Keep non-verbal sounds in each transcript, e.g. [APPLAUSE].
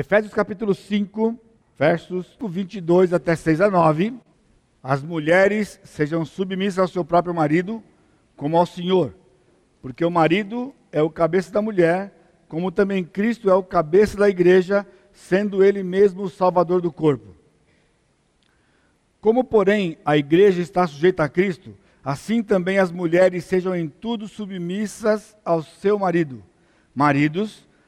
Efésios capítulo 5, versos 22 até 6 a 9. As mulheres sejam submissas ao seu próprio marido, como ao Senhor, porque o marido é o cabeça da mulher, como também Cristo é o cabeça da igreja, sendo ele mesmo o salvador do corpo. Como, porém, a igreja está sujeita a Cristo, assim também as mulheres sejam em tudo submissas ao seu marido. Maridos,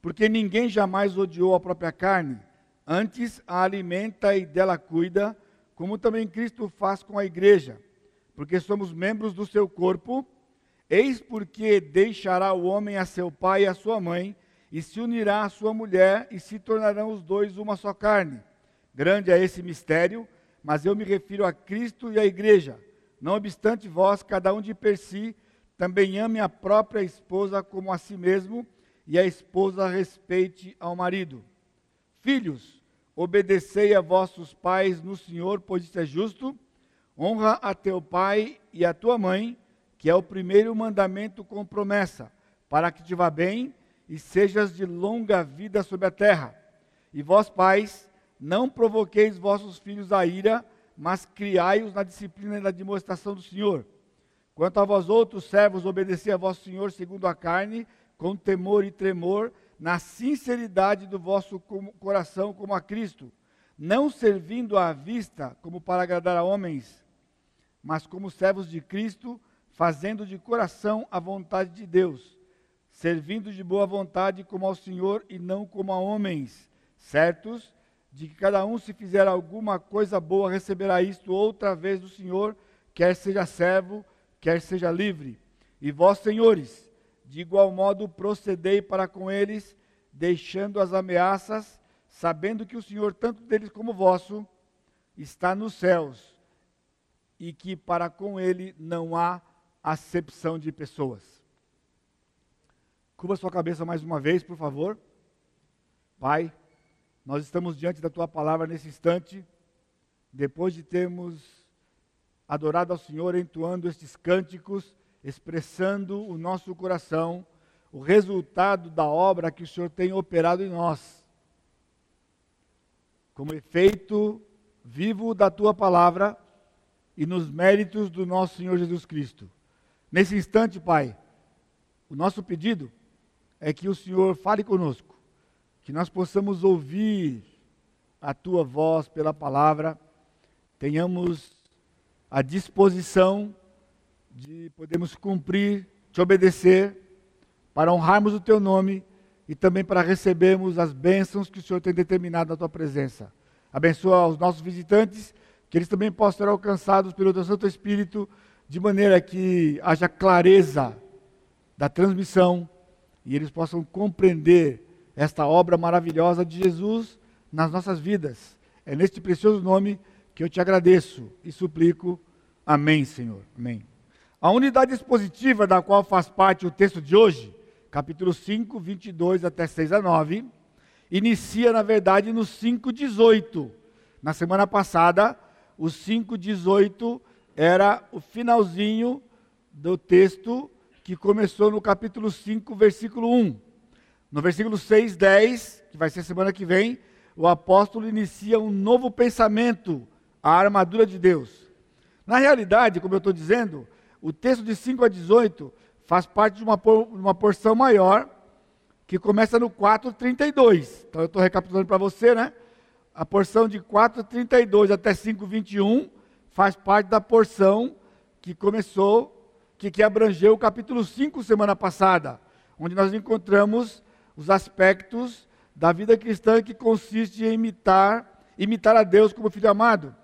porque ninguém jamais odiou a própria carne, antes a alimenta e dela cuida, como também Cristo faz com a igreja, porque somos membros do seu corpo. Eis porque deixará o homem a seu pai e a sua mãe, e se unirá à sua mulher, e se tornarão os dois uma só carne. Grande é esse mistério mas eu me refiro a Cristo e à igreja. Não obstante vós, cada um de per si, também ame a própria esposa como a si mesmo, e a esposa respeite ao marido. Filhos, obedecei a vossos pais no Senhor, pois isso é justo. Honra a teu pai e a tua mãe, que é o primeiro mandamento com promessa, para que te vá bem e sejas de longa vida sobre a terra. E vós, pais, não provoqueis vossos filhos a ira, mas criai-os na disciplina e na demonstração do Senhor. Quanto a vós outros servos, obedecei a vosso Senhor segundo a carne, com temor e tremor, na sinceridade do vosso coração como a Cristo, não servindo à vista como para agradar a homens, mas como servos de Cristo, fazendo de coração a vontade de Deus, servindo de boa vontade como ao Senhor e não como a homens, certos de que cada um, se fizer alguma coisa boa, receberá isto outra vez do Senhor, quer seja servo, quer seja livre. E vós, senhores, de igual modo procedei para com eles, deixando as ameaças, sabendo que o Senhor, tanto deles como vosso, está nos céus, e que para com ele não há acepção de pessoas. Curva sua cabeça mais uma vez, por favor. Pai, nós estamos diante da tua palavra nesse instante, depois de termos adorado ao Senhor, entoando estes cânticos, expressando o nosso coração, o resultado da obra que o Senhor tem operado em nós. Como efeito vivo da tua palavra e nos méritos do nosso Senhor Jesus Cristo. Nesse instante, Pai, o nosso pedido é que o Senhor fale conosco que nós possamos ouvir a tua voz pela palavra, tenhamos a disposição de podermos cumprir, te obedecer, para honrarmos o teu nome e também para recebermos as bênçãos que o Senhor tem determinado na tua presença. Abençoa os nossos visitantes, que eles também possam ser alcançados pelo teu Santo Espírito, de maneira que haja clareza da transmissão e eles possam compreender esta obra maravilhosa de Jesus nas nossas vidas. É neste precioso nome que eu te agradeço e suplico. Amém, Senhor. Amém. A unidade expositiva da qual faz parte o texto de hoje, capítulo 5, 22 até 6 a 9, inicia, na verdade, no 5,18. Na semana passada, o 5,18 era o finalzinho do texto que começou no capítulo 5, versículo 1. No versículo 6, 10, que vai ser semana que vem, o apóstolo inicia um novo pensamento, a armadura de Deus. Na realidade, como eu estou dizendo, o texto de 5 a 18 faz parte de uma, uma porção maior, que começa no 4,32. Então eu estou recapitulando para você, né? A porção de 4,32 até 5,21 faz parte da porção que começou, que, que abrangeu o capítulo 5 semana passada, onde nós encontramos os aspectos da vida cristã que consiste em imitar, imitar a Deus como filho amado.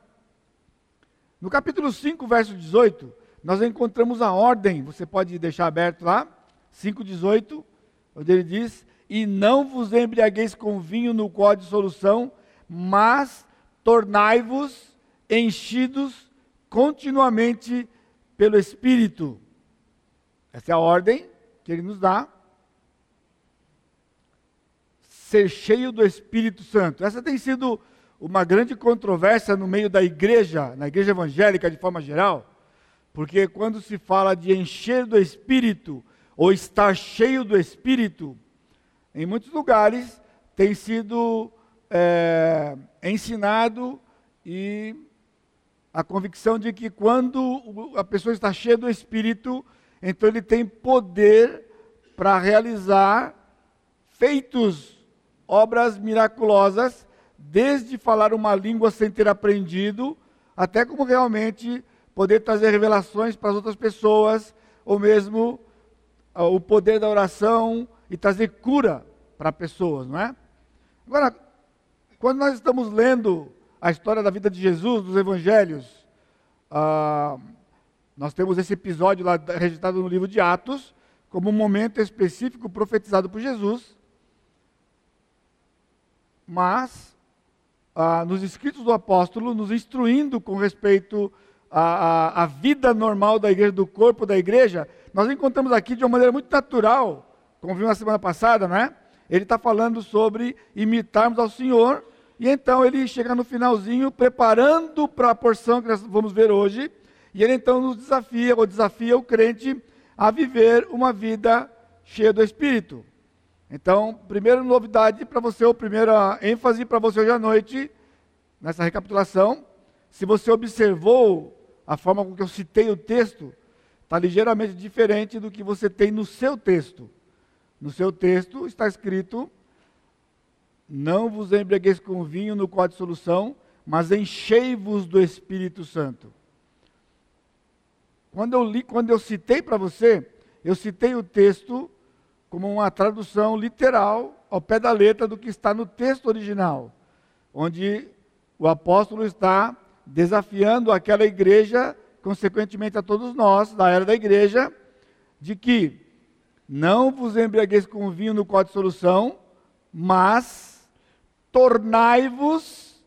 No capítulo 5, verso 18, nós encontramos a ordem, você pode deixar aberto lá, 5,18, onde ele diz: E não vos embriagueis com vinho no qual há dissolução, mas tornai-vos enchidos continuamente pelo Espírito. Essa é a ordem que ele nos dá. Ser cheio do Espírito Santo. Essa tem sido uma grande controvérsia no meio da igreja, na igreja evangélica de forma geral, porque quando se fala de encher do Espírito ou estar cheio do Espírito, em muitos lugares tem sido é, ensinado e a convicção de que quando a pessoa está cheia do Espírito, então ele tem poder para realizar feitos, obras miraculosas, desde falar uma língua sem ter aprendido, até como realmente poder trazer revelações para as outras pessoas, ou mesmo uh, o poder da oração e trazer cura para pessoas, não é? Agora, quando nós estamos lendo a história da vida de Jesus, dos evangelhos, uh, nós temos esse episódio lá registrado no livro de Atos, como um momento específico profetizado por Jesus. Mas, ah, nos escritos do apóstolo, nos instruindo com respeito à, à, vida normal da igreja, do corpo da igreja, nós encontramos aqui de uma maneira muito natural, como vimos na semana passada, né? Ele está falando sobre imitarmos ao Senhor, e então ele chega no finalzinho, preparando para a porção que nós vamos ver hoje, e ele então nos desafia, ou desafia o crente a viver uma vida cheia do Espírito. Então, primeira novidade para você, ou primeira ênfase para você hoje à noite, nessa recapitulação, se você observou a forma com que eu citei o texto, está ligeiramente diferente do que você tem no seu texto. No seu texto está escrito: Não vos embriagueis com vinho no qual de solução, mas enchei-vos do Espírito Santo. Quando eu li, quando eu citei para você, eu citei o texto como uma tradução literal ao pé da letra do que está no texto original, onde o apóstolo está desafiando aquela igreja, consequentemente a todos nós, da era da igreja, de que não vos embriagueis com vinho no qual de solução, mas tornai-vos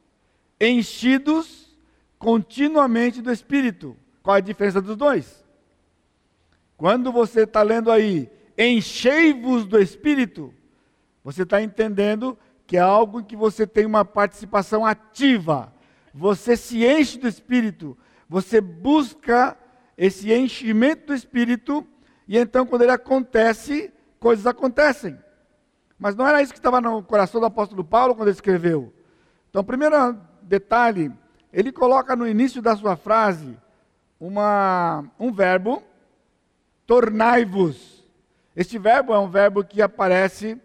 enchidos continuamente do Espírito. Qual a diferença dos dois? Quando você está lendo aí, enchei-vos do Espírito, você está entendendo que é algo em que você tem uma participação ativa. Você se enche do Espírito, você busca esse enchimento do Espírito, e então quando ele acontece, coisas acontecem. Mas não era isso que estava no coração do apóstolo Paulo quando ele escreveu. Então, primeiro detalhe, ele coloca no início da sua frase uma, um verbo, tornai-vos. Este verbo é um verbo que aparece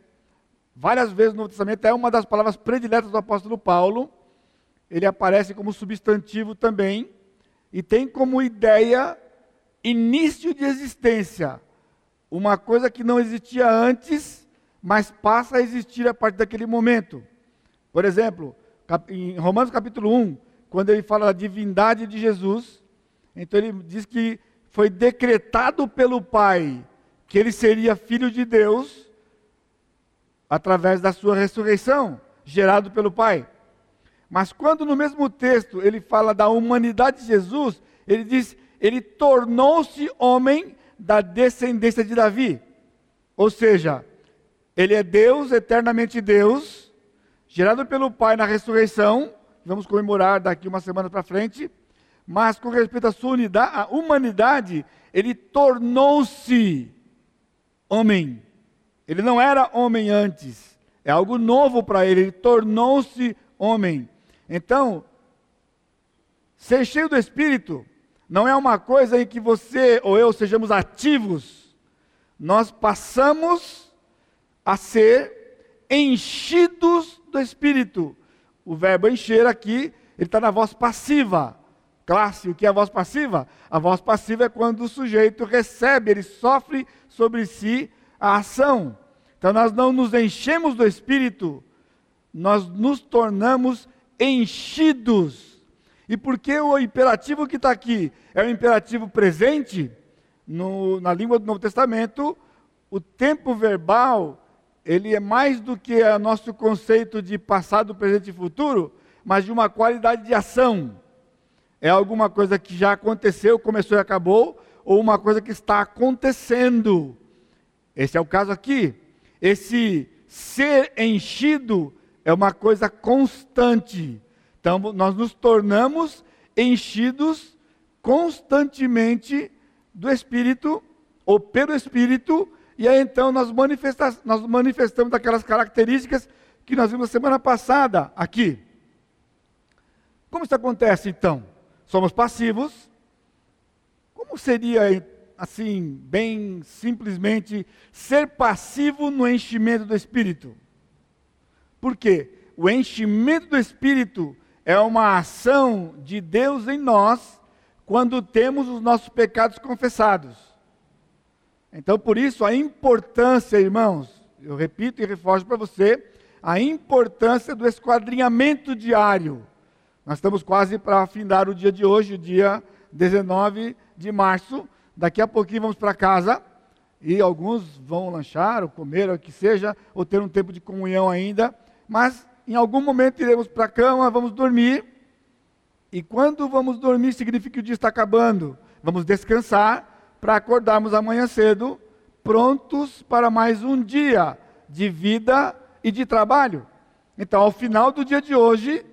várias vezes no Novo Testamento, é uma das palavras prediletas do apóstolo Paulo. Ele aparece como substantivo também e tem como ideia início de existência, uma coisa que não existia antes, mas passa a existir a partir daquele momento. Por exemplo, em Romanos capítulo 1, quando ele fala da divindade de Jesus, então ele diz que foi decretado pelo Pai que ele seria filho de Deus através da sua ressurreição, gerado pelo Pai. Mas quando no mesmo texto ele fala da humanidade de Jesus, ele diz: ele tornou-se homem da descendência de Davi. Ou seja, ele é Deus, eternamente Deus, gerado pelo Pai na ressurreição, vamos comemorar daqui uma semana para frente mas com respeito à sua unidade, à humanidade, ele tornou-se homem. Ele não era homem antes. É algo novo para ele. Ele tornou-se homem. Então, ser cheio do Espírito não é uma coisa em que você ou eu sejamos ativos. Nós passamos a ser enchidos do Espírito. O verbo encher aqui, ele está na voz passiva classe. O que é a voz passiva? A voz passiva é quando o sujeito recebe, ele sofre sobre si a ação. Então nós não nos enchemos do Espírito, nós nos tornamos enchidos. E porque o imperativo que está aqui é o imperativo presente, no, na língua do Novo Testamento, o tempo verbal ele é mais do que o nosso conceito de passado, presente e futuro, mas de uma qualidade de ação. É alguma coisa que já aconteceu, começou e acabou, ou uma coisa que está acontecendo. Esse é o caso aqui. Esse ser enchido é uma coisa constante. Então, nós nos tornamos enchidos constantemente do Espírito, ou pelo Espírito, e aí então nós, manifesta nós manifestamos aquelas características que nós vimos semana passada aqui. Como isso acontece então? Somos passivos. Como seria, assim, bem simplesmente, ser passivo no enchimento do Espírito? Por quê? O enchimento do Espírito é uma ação de Deus em nós quando temos os nossos pecados confessados. Então, por isso, a importância, irmãos, eu repito e reforço para você, a importância do esquadrinhamento diário. Nós estamos quase para afindar o dia de hoje, o dia 19 de março. Daqui a pouquinho vamos para casa e alguns vão lanchar, ou comer, ou o que seja, ou ter um tempo de comunhão ainda. Mas em algum momento iremos para a cama, vamos dormir. E quando vamos dormir, significa que o dia está acabando. Vamos descansar para acordarmos amanhã cedo, prontos para mais um dia de vida e de trabalho. Então, ao final do dia de hoje,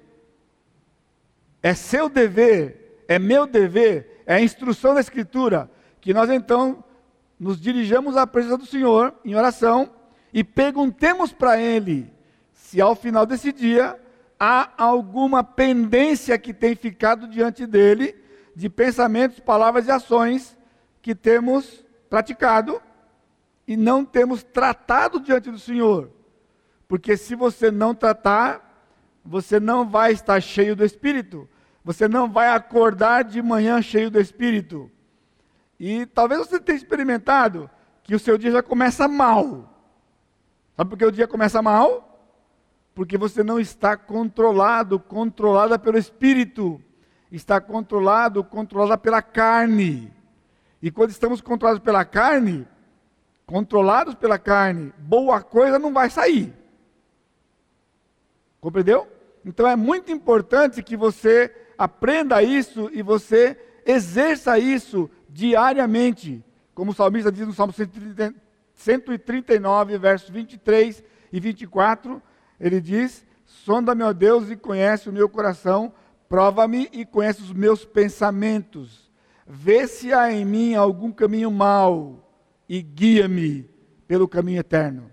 é seu dever, é meu dever, é a instrução da Escritura, que nós então nos dirijamos à presença do Senhor em oração e perguntemos para Ele se ao final desse dia há alguma pendência que tem ficado diante dele de pensamentos, palavras e ações que temos praticado e não temos tratado diante do Senhor. Porque se você não tratar, você não vai estar cheio do Espírito. Você não vai acordar de manhã cheio do Espírito. E talvez você tenha experimentado que o seu dia já começa mal. Sabe por que o dia começa mal? Porque você não está controlado, controlada pelo espírito, está controlado, controlada pela carne. E quando estamos controlados pela carne, controlados pela carne, boa coisa não vai sair. Compreendeu? Então é muito importante que você aprenda isso e você exerça isso diariamente. Como o salmista diz no Salmo 139, versos 23 e 24, ele diz: Sonda-me, ó Deus, e conhece o meu coração, prova-me e conhece os meus pensamentos. Vê se há em mim algum caminho mau e guia-me pelo caminho eterno.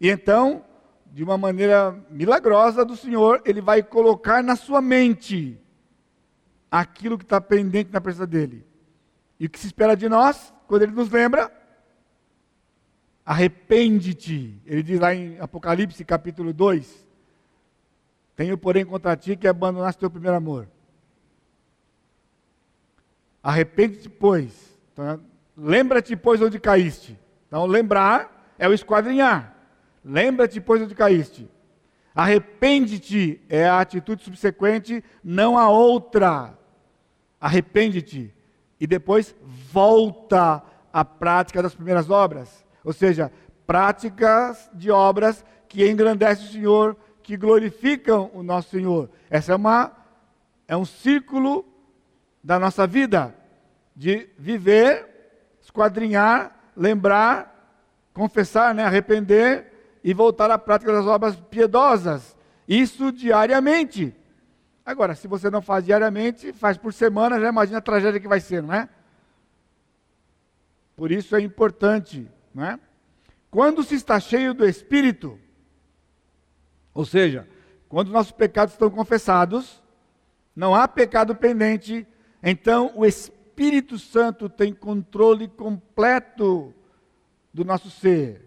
E então, de uma maneira milagrosa do Senhor, Ele vai colocar na sua mente aquilo que está pendente na presença dEle. E o que se espera de nós, quando Ele nos lembra? Arrepende-te. Ele diz lá em Apocalipse capítulo 2: Tenho, porém, contra ti que abandonaste teu primeiro amor. Arrepende-te, pois. Então, Lembra-te, pois, onde caíste. Então, lembrar é o esquadrinhar. Lembra-te, pois, onde caíste. Arrepende-te é a atitude subsequente, não a outra. Arrepende-te. E depois volta à prática das primeiras obras. Ou seja, práticas de obras que engrandecem o Senhor, que glorificam o nosso Senhor. Essa é uma é um círculo da nossa vida de viver, esquadrinhar, lembrar, confessar, né, arrepender e voltar à prática das obras piedosas. Isso diariamente. Agora, se você não faz diariamente, faz por semana, já imagina a tragédia que vai ser, não é? Por isso é importante não é? Quando se está cheio do Espírito, ou seja, quando nossos pecados estão confessados, não há pecado pendente, então o Espírito Santo tem controle completo do nosso ser.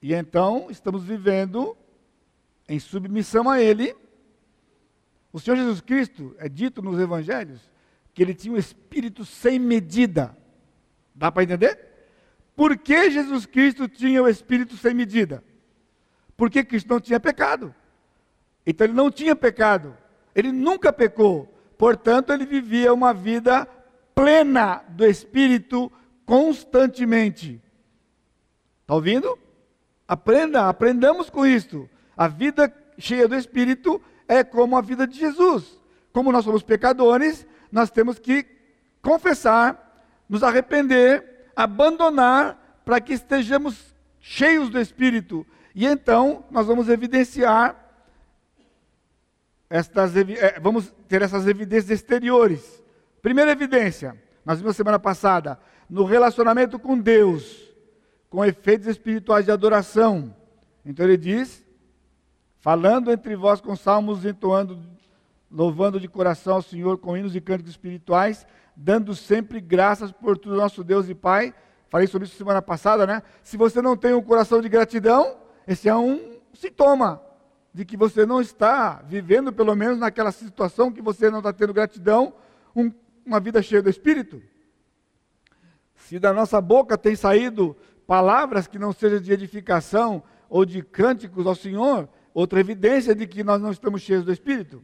E então estamos vivendo em submissão a Ele. O Senhor Jesus Cristo, é dito nos Evangelhos, que ele tinha um espírito sem medida. Dá para entender? Por que Jesus Cristo tinha o Espírito sem medida? Porque Cristo não tinha pecado. Então ele não tinha pecado. Ele nunca pecou. Portanto, ele vivia uma vida plena do Espírito constantemente. Está ouvindo? Aprenda, aprendamos com isto. A vida cheia do Espírito é como a vida de Jesus. Como nós somos pecadores, nós temos que confessar, nos arrepender, abandonar, para que estejamos cheios do Espírito. E então nós vamos evidenciar estas, eh, vamos ter essas evidências exteriores. Primeira evidência, nós vimos semana passada, no relacionamento com Deus, com efeitos espirituais de adoração. Então ele diz: falando entre vós com salmos, entoando, louvando de coração ao Senhor com hinos e cânticos espirituais, dando sempre graças por tudo nosso Deus e Pai. Falei sobre isso semana passada, né? Se você não tem um coração de gratidão, esse é um sintoma de que você não está vivendo, pelo menos naquela situação que você não está tendo gratidão, um, uma vida cheia do Espírito. Se da nossa boca tem saído palavras que não sejam de edificação ou de cânticos ao Senhor, outra evidência de que nós não estamos cheios do Espírito.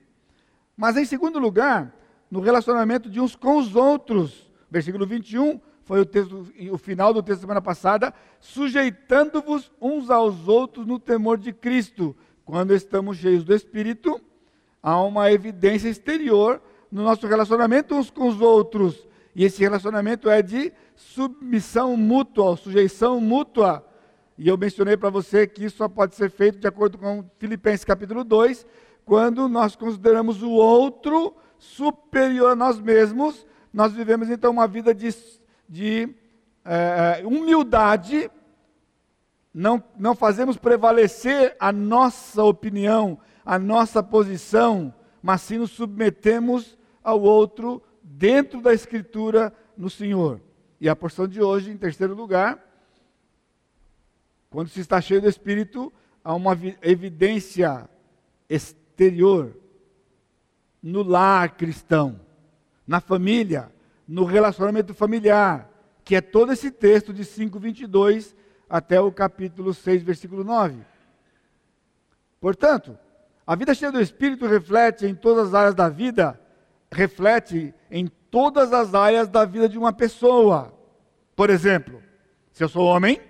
Mas em segundo lugar, no relacionamento de uns com os outros, versículo 21, foi o, texto, o final do texto da semana passada, sujeitando-vos uns aos outros no temor de Cristo. Quando estamos cheios do Espírito, há uma evidência exterior no nosso relacionamento uns com os outros. E esse relacionamento é de submissão mútua, sujeição mútua. E eu mencionei para você que isso só pode ser feito de acordo com Filipenses capítulo 2, quando nós consideramos o outro superior a nós mesmos, nós vivemos então uma vida de, de é, humildade não, não fazemos prevalecer a nossa opinião, a nossa posição, mas sim nos submetemos ao outro dentro da Escritura no Senhor. E a porção de hoje, em terceiro lugar, quando se está cheio do Espírito, há uma evidência exterior no lar cristão, na família, no relacionamento familiar, que é todo esse texto de 5:22 até o capítulo 6, versículo 9. Portanto, a vida cheia do Espírito reflete em todas as áreas da vida, reflete em todas as áreas da vida de uma pessoa. Por exemplo, se eu sou homem,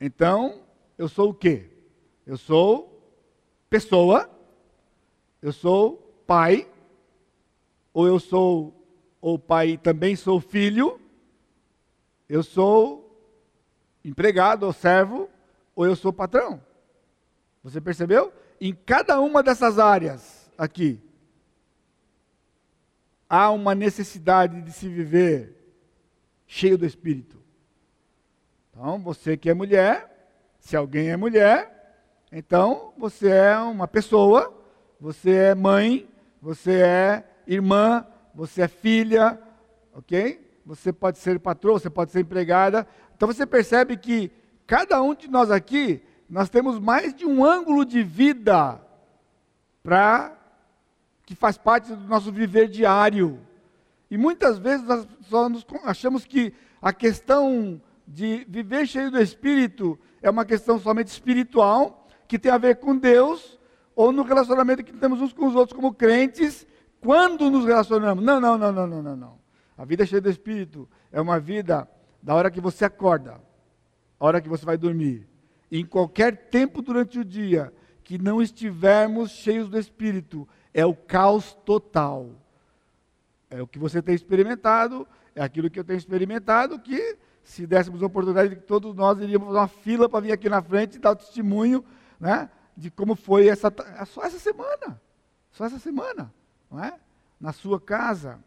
então eu sou o quê? Eu sou pessoa, eu sou pai, ou eu sou ou pai também sou filho, eu sou empregado ou servo, ou eu sou patrão. Você percebeu? Em cada uma dessas áreas aqui, há uma necessidade de se viver cheio do Espírito. Então, você que é mulher, se alguém é mulher, então você é uma pessoa, você é mãe, você é irmã, você é filha, ok? Você pode ser patroa, você pode ser empregada, então você percebe que cada um de nós aqui, nós temos mais de um ângulo de vida para que faz parte do nosso viver diário. E muitas vezes nós só nos achamos que a questão de viver cheio do Espírito é uma questão somente espiritual, que tem a ver com Deus, ou no relacionamento que temos uns com os outros como crentes, quando nos relacionamos. Não, não, não, não, não, não. não. A vida cheia do Espírito é uma vida da hora que você acorda, a hora que você vai dormir, em qualquer tempo durante o dia, que não estivermos cheios do Espírito, é o caos total. É o que você tem experimentado, é aquilo que eu tenho experimentado, que se dessemos a oportunidade, todos nós iríamos fazer uma fila para vir aqui na frente e dar o testemunho né, de como foi essa, só essa semana. Só essa semana, não é? Na sua casa.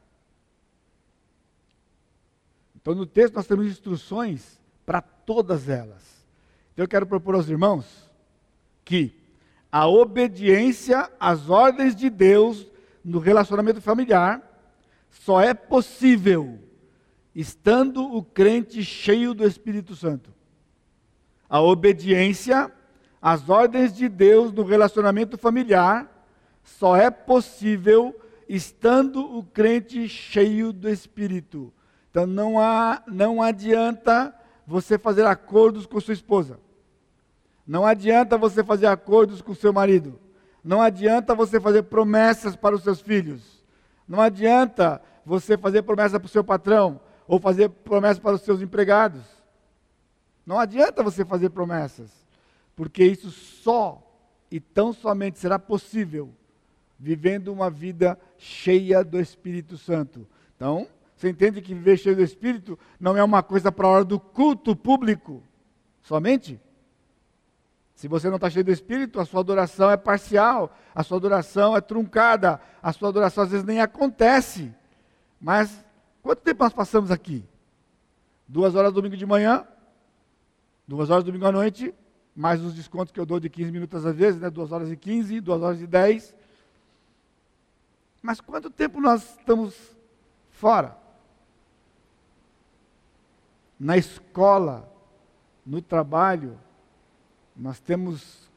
Então, no texto, nós temos instruções para todas elas. Então, eu quero propor aos irmãos que a obediência às ordens de Deus no relacionamento familiar só é possível estando o crente cheio do Espírito Santo. A obediência às ordens de Deus no relacionamento familiar só é possível estando o crente cheio do Espírito. Então não, há, não adianta você fazer acordos com sua esposa. Não adianta você fazer acordos com seu marido. Não adianta você fazer promessas para os seus filhos. Não adianta você fazer promessa para o seu patrão ou fazer promessa para os seus empregados. Não adianta você fazer promessas, porque isso só e tão somente será possível vivendo uma vida cheia do Espírito Santo. Então, você entende que viver cheio do Espírito não é uma coisa para a hora do culto público somente? Se você não está cheio do Espírito, a sua adoração é parcial, a sua adoração é truncada, a sua adoração às vezes nem acontece. Mas quanto tempo nós passamos aqui? Duas horas domingo de manhã, duas horas domingo à noite, mais os descontos que eu dou de 15 minutos às vezes, né? duas horas e 15, duas horas e 10. Mas quanto tempo nós estamos fora? Na escola, no trabalho, nós temos.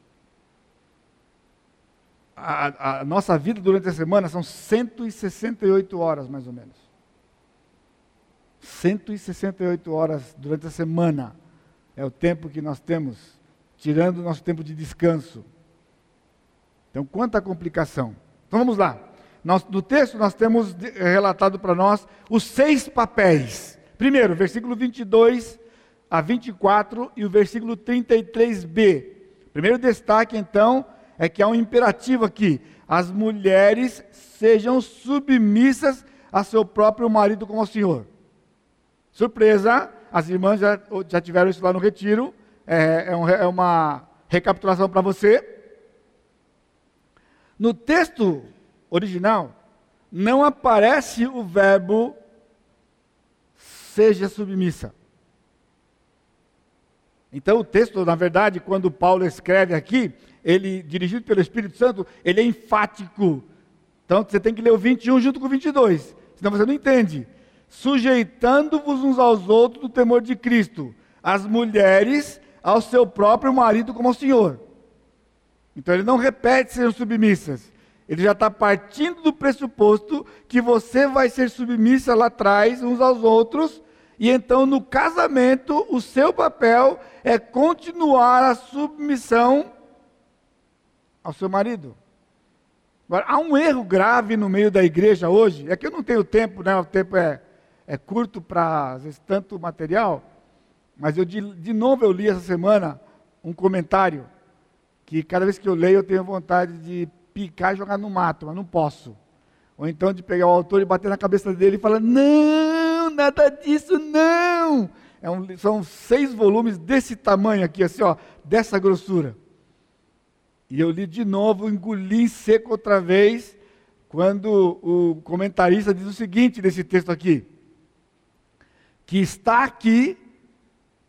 A, a, nossa vida durante a semana são 168 horas, mais ou menos. 168 horas durante a semana é o tempo que nós temos, tirando o nosso tempo de descanso. Então, quanta complicação. Então vamos lá. Nós, no texto, nós temos relatado para nós os seis papéis. Primeiro, versículo 22 a 24 e o versículo 33b. Primeiro destaque, então, é que há um imperativo aqui: as mulheres sejam submissas a seu próprio marido como ao Senhor. Surpresa, as irmãs já, já tiveram isso lá no retiro, é, é, um, é uma recapitulação para você. No texto original, não aparece o verbo seja submissa. Então o texto, na verdade, quando Paulo escreve aqui, ele, dirigido pelo Espírito Santo, ele é enfático. Então você tem que ler o 21 junto com o 22, senão você não entende. Sujeitando-vos uns aos outros do temor de Cristo, as mulheres ao seu próprio marido como ao Senhor. Então ele não repete sejam submissas. Ele já está partindo do pressuposto que você vai ser submissa lá atrás, uns aos outros, e então no casamento o seu papel é continuar a submissão ao seu marido. Agora, há um erro grave no meio da igreja hoje, é que eu não tenho tempo, né? o tempo é, é curto para, tanto material, mas eu de, de novo eu li essa semana um comentário, que cada vez que eu leio eu tenho vontade de picar e jogar no mato, mas não posso. Ou então de pegar o autor e bater na cabeça dele e falar, não, nada disso, não. É um, são seis volumes desse tamanho aqui, assim, ó, dessa grossura. E eu li de novo, engoli seco outra vez, quando o comentarista diz o seguinte nesse texto aqui: que está aqui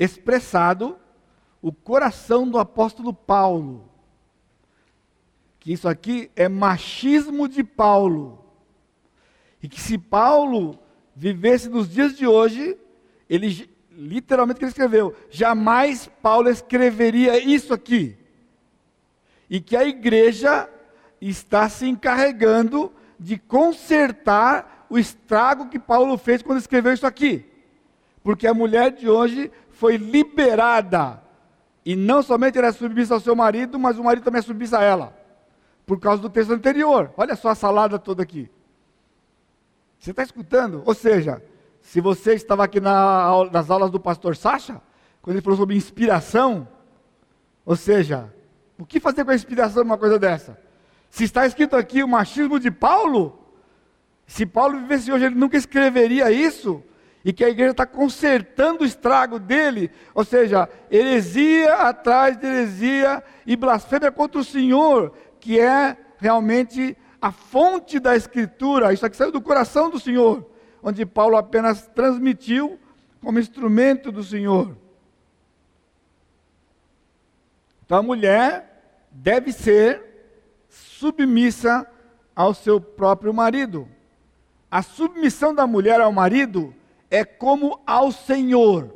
expressado o coração do apóstolo Paulo. Que isso aqui é machismo de Paulo. E que se Paulo vivesse nos dias de hoje, ele literalmente que ele escreveu, jamais Paulo escreveria isso aqui. E que a igreja está se encarregando de consertar o estrago que Paulo fez quando escreveu isso aqui. Porque a mulher de hoje foi liberada. E não somente ela é submissa ao seu marido, mas o marido também é submissa a ela. Por causa do texto anterior. Olha só a salada toda aqui. Você está escutando? Ou seja, se você estava aqui na, nas aulas do pastor Sacha, quando ele falou sobre inspiração, ou seja, o que fazer com a inspiração numa coisa dessa? Se está escrito aqui o machismo de Paulo, se Paulo vivesse hoje, ele nunca escreveria isso, e que a igreja está consertando o estrago dele, ou seja, heresia atrás de heresia e blasfêmia contra o Senhor, que é realmente a fonte da Escritura, isso aqui saiu do coração do Senhor onde Paulo apenas transmitiu como instrumento do Senhor. Então a mulher deve ser submissa ao seu próprio marido. A submissão da mulher ao marido é como ao Senhor.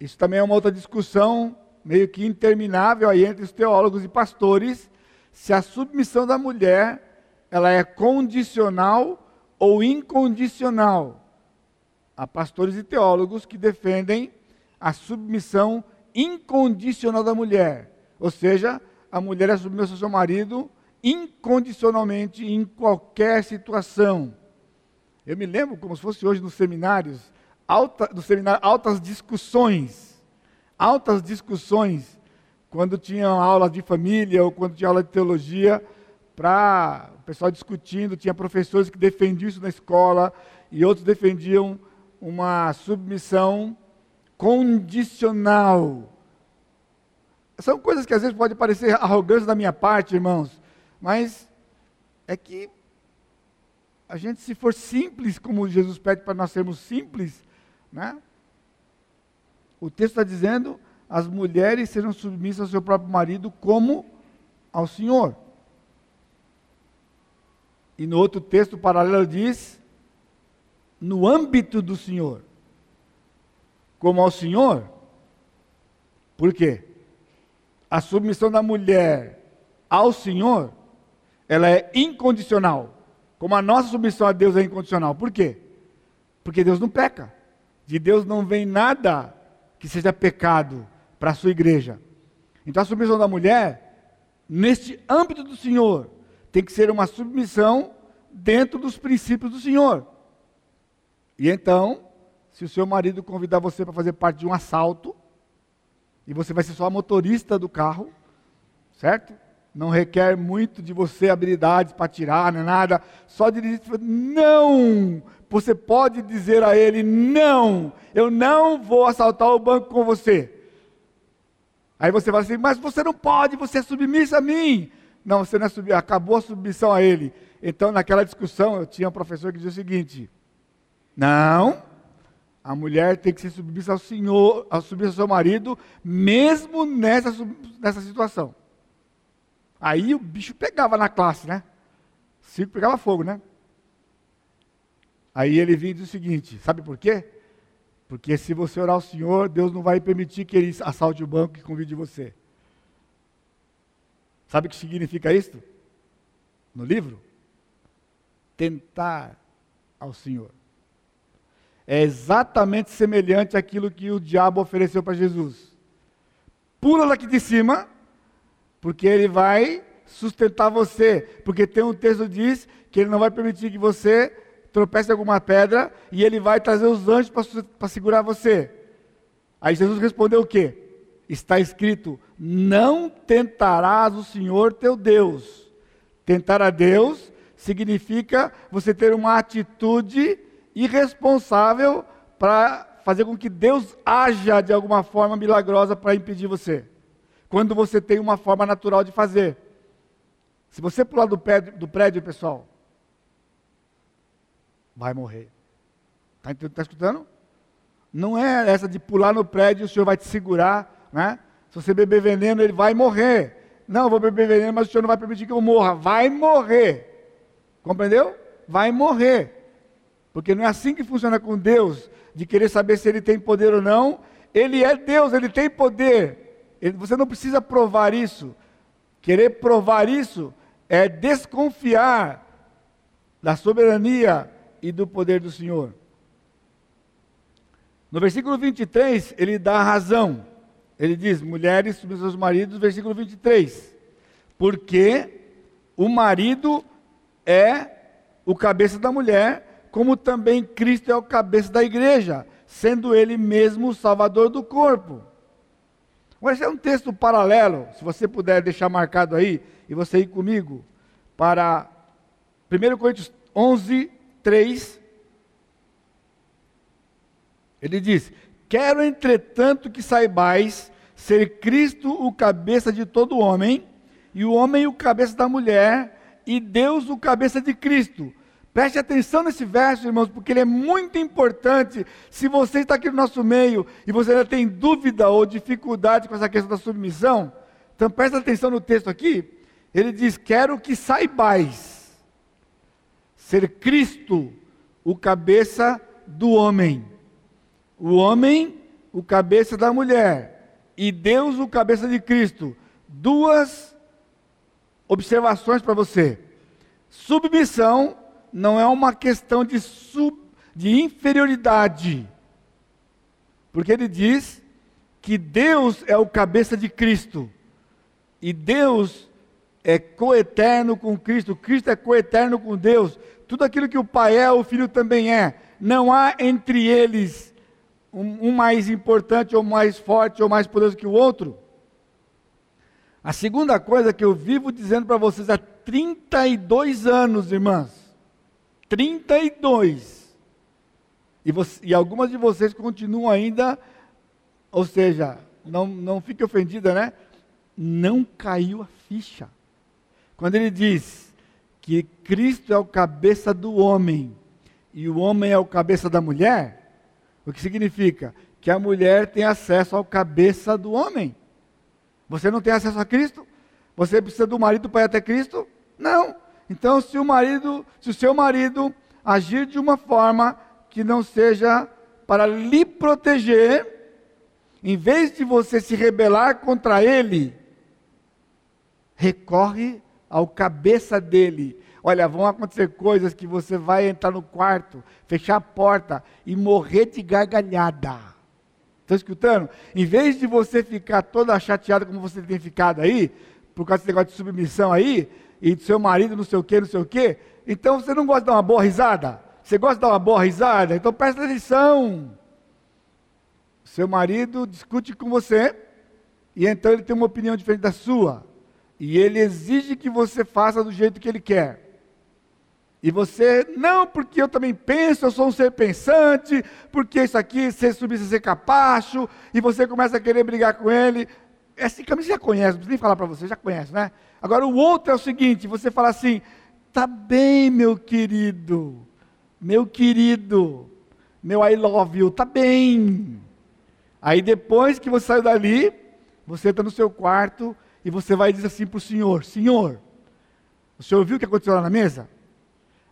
Isso também é uma outra discussão meio que interminável aí entre os teólogos e pastores, se a submissão da mulher ela é condicional ou incondicional. Há pastores e teólogos que defendem a submissão incondicional da mulher, ou seja, a mulher é submissa ao seu marido incondicionalmente em qualquer situação. Eu me lembro, como se fosse hoje nos seminários, alta, no seminário altas discussões, altas discussões, quando tinha aula de família ou quando tinha aula de teologia, para o pessoal discutindo, tinha professores que defendiam isso na escola e outros defendiam uma submissão condicional. São coisas que às vezes pode parecer arrogância da minha parte, irmãos, mas é que a gente, se for simples, como Jesus pede para nós sermos simples, né? O texto está dizendo: as mulheres serão submissas ao seu próprio marido como ao Senhor. E no outro texto paralelo diz: no âmbito do Senhor, como ao Senhor. Por quê? A submissão da mulher ao Senhor, ela é incondicional. Como a nossa submissão a Deus é incondicional. Por quê? Porque Deus não peca. De Deus não vem nada que seja pecado para a sua igreja. Então a submissão da mulher, neste âmbito do Senhor, tem que ser uma submissão dentro dos princípios do Senhor. E então, se o seu marido convidar você para fazer parte de um assalto, e você vai ser só a motorista do carro, certo? Não requer muito de você habilidades para tirar, nem nada, só dirigir. Não! Você pode dizer a ele: não, eu não vou assaltar o banco com você. Aí você fala assim, mas você não pode, você é submissa a mim. Não, você não é submissa, acabou a submissão a ele. Então, naquela discussão, eu tinha um professor que dizia o seguinte: não, a mulher tem que ser submissa ao Senhor, ao submissa ao seu marido, mesmo nessa, nessa situação. Aí o bicho pegava na classe, né? O circo pegava fogo, né? Aí ele vinha e diz o seguinte: sabe por quê? Porque se você orar ao Senhor, Deus não vai permitir que ele assalte o banco e convide você. Sabe o que significa isso? No livro? Tentar ao Senhor. É exatamente semelhante àquilo que o diabo ofereceu para Jesus. Pula daqui de cima, porque ele vai sustentar você. Porque tem um texto que diz que ele não vai permitir que você tropece em alguma pedra e ele vai trazer os anjos para segurar você. Aí Jesus respondeu o quê? Está escrito: Não tentarás o Senhor teu Deus. Tentar a Deus significa você ter uma atitude irresponsável para fazer com que Deus haja de alguma forma milagrosa para impedir você. Quando você tem uma forma natural de fazer. Se você pular do prédio, do prédio pessoal, vai morrer. Está tá escutando? Não é essa de pular no prédio o senhor vai te segurar, né? Se você beber veneno, ele vai morrer. Não, vou beber veneno, mas o senhor não vai permitir que eu morra. Vai morrer. Compreendeu? Vai morrer. Porque não é assim que funciona com Deus, de querer saber se ele tem poder ou não. Ele é Deus, ele tem poder. Você não precisa provar isso. Querer provar isso é desconfiar da soberania e do poder do Senhor. No versículo 23, ele dá a razão. Ele diz: mulheres submissas aos maridos, versículo 23. Porque o marido é o cabeça da mulher, como também Cristo é o cabeça da igreja, sendo ele mesmo o salvador do corpo. Esse é um texto paralelo, se você puder deixar marcado aí, e você ir comigo, para 1 Coríntios 11, 3, ele diz: Quero, entretanto, que saibais ser Cristo o cabeça de todo homem, e o homem o cabeça da mulher, e Deus o cabeça de Cristo. Preste atenção nesse verso, irmãos, porque ele é muito importante. Se você está aqui no nosso meio e você ainda tem dúvida ou dificuldade com essa questão da submissão, então preste atenção no texto aqui. Ele diz: Quero que saibais ser Cristo o cabeça do homem, o homem o cabeça da mulher e Deus o cabeça de Cristo. Duas observações para você. Submissão não é uma questão de, sub, de inferioridade, porque ele diz que Deus é o cabeça de Cristo e Deus é coeterno com Cristo, Cristo é coeterno com Deus. Tudo aquilo que o Pai é, o Filho também é. Não há entre eles um, um mais importante ou mais forte ou mais poderoso que o outro. A segunda coisa que eu vivo dizendo para vocês há 32 anos, irmãs. 32. E, você, e algumas de vocês continuam ainda, ou seja, não, não fique ofendida, né? Não caiu a ficha. Quando ele diz que Cristo é o cabeça do homem e o homem é o cabeça da mulher, o que significa? Que a mulher tem acesso ao cabeça do homem. Você não tem acesso a Cristo? Você precisa do marido para ir até Cristo? Não. Então, se o marido, se o seu marido agir de uma forma que não seja para lhe proteger, em vez de você se rebelar contra ele, recorre ao cabeça dele. Olha, vão acontecer coisas que você vai entrar no quarto, fechar a porta e morrer de gargalhada. Estão escutando? Em vez de você ficar toda chateada como você tem ficado aí, por causa desse negócio de submissão aí, e do seu marido não sei o que, não sei o que, então você não gosta de dar uma boa risada? Você gosta de dar uma boa risada? Então presta atenção. Seu marido discute com você, e então ele tem uma opinião diferente da sua. E ele exige que você faça do jeito que ele quer. E você, não, porque eu também penso, eu sou um ser pensante, porque isso aqui, ser subir, ser capacho, e você começa a querer brigar com ele. Esse caminho você já conhece, não precisa nem falar para você, já conhece, né? Agora o outro é o seguinte: você fala assim, tá bem, meu querido, meu querido, meu I love you, tá bem. Aí depois que você saiu dali, você está no seu quarto, e você vai dizer assim para o senhor: Senhor, o senhor viu o que aconteceu lá na mesa?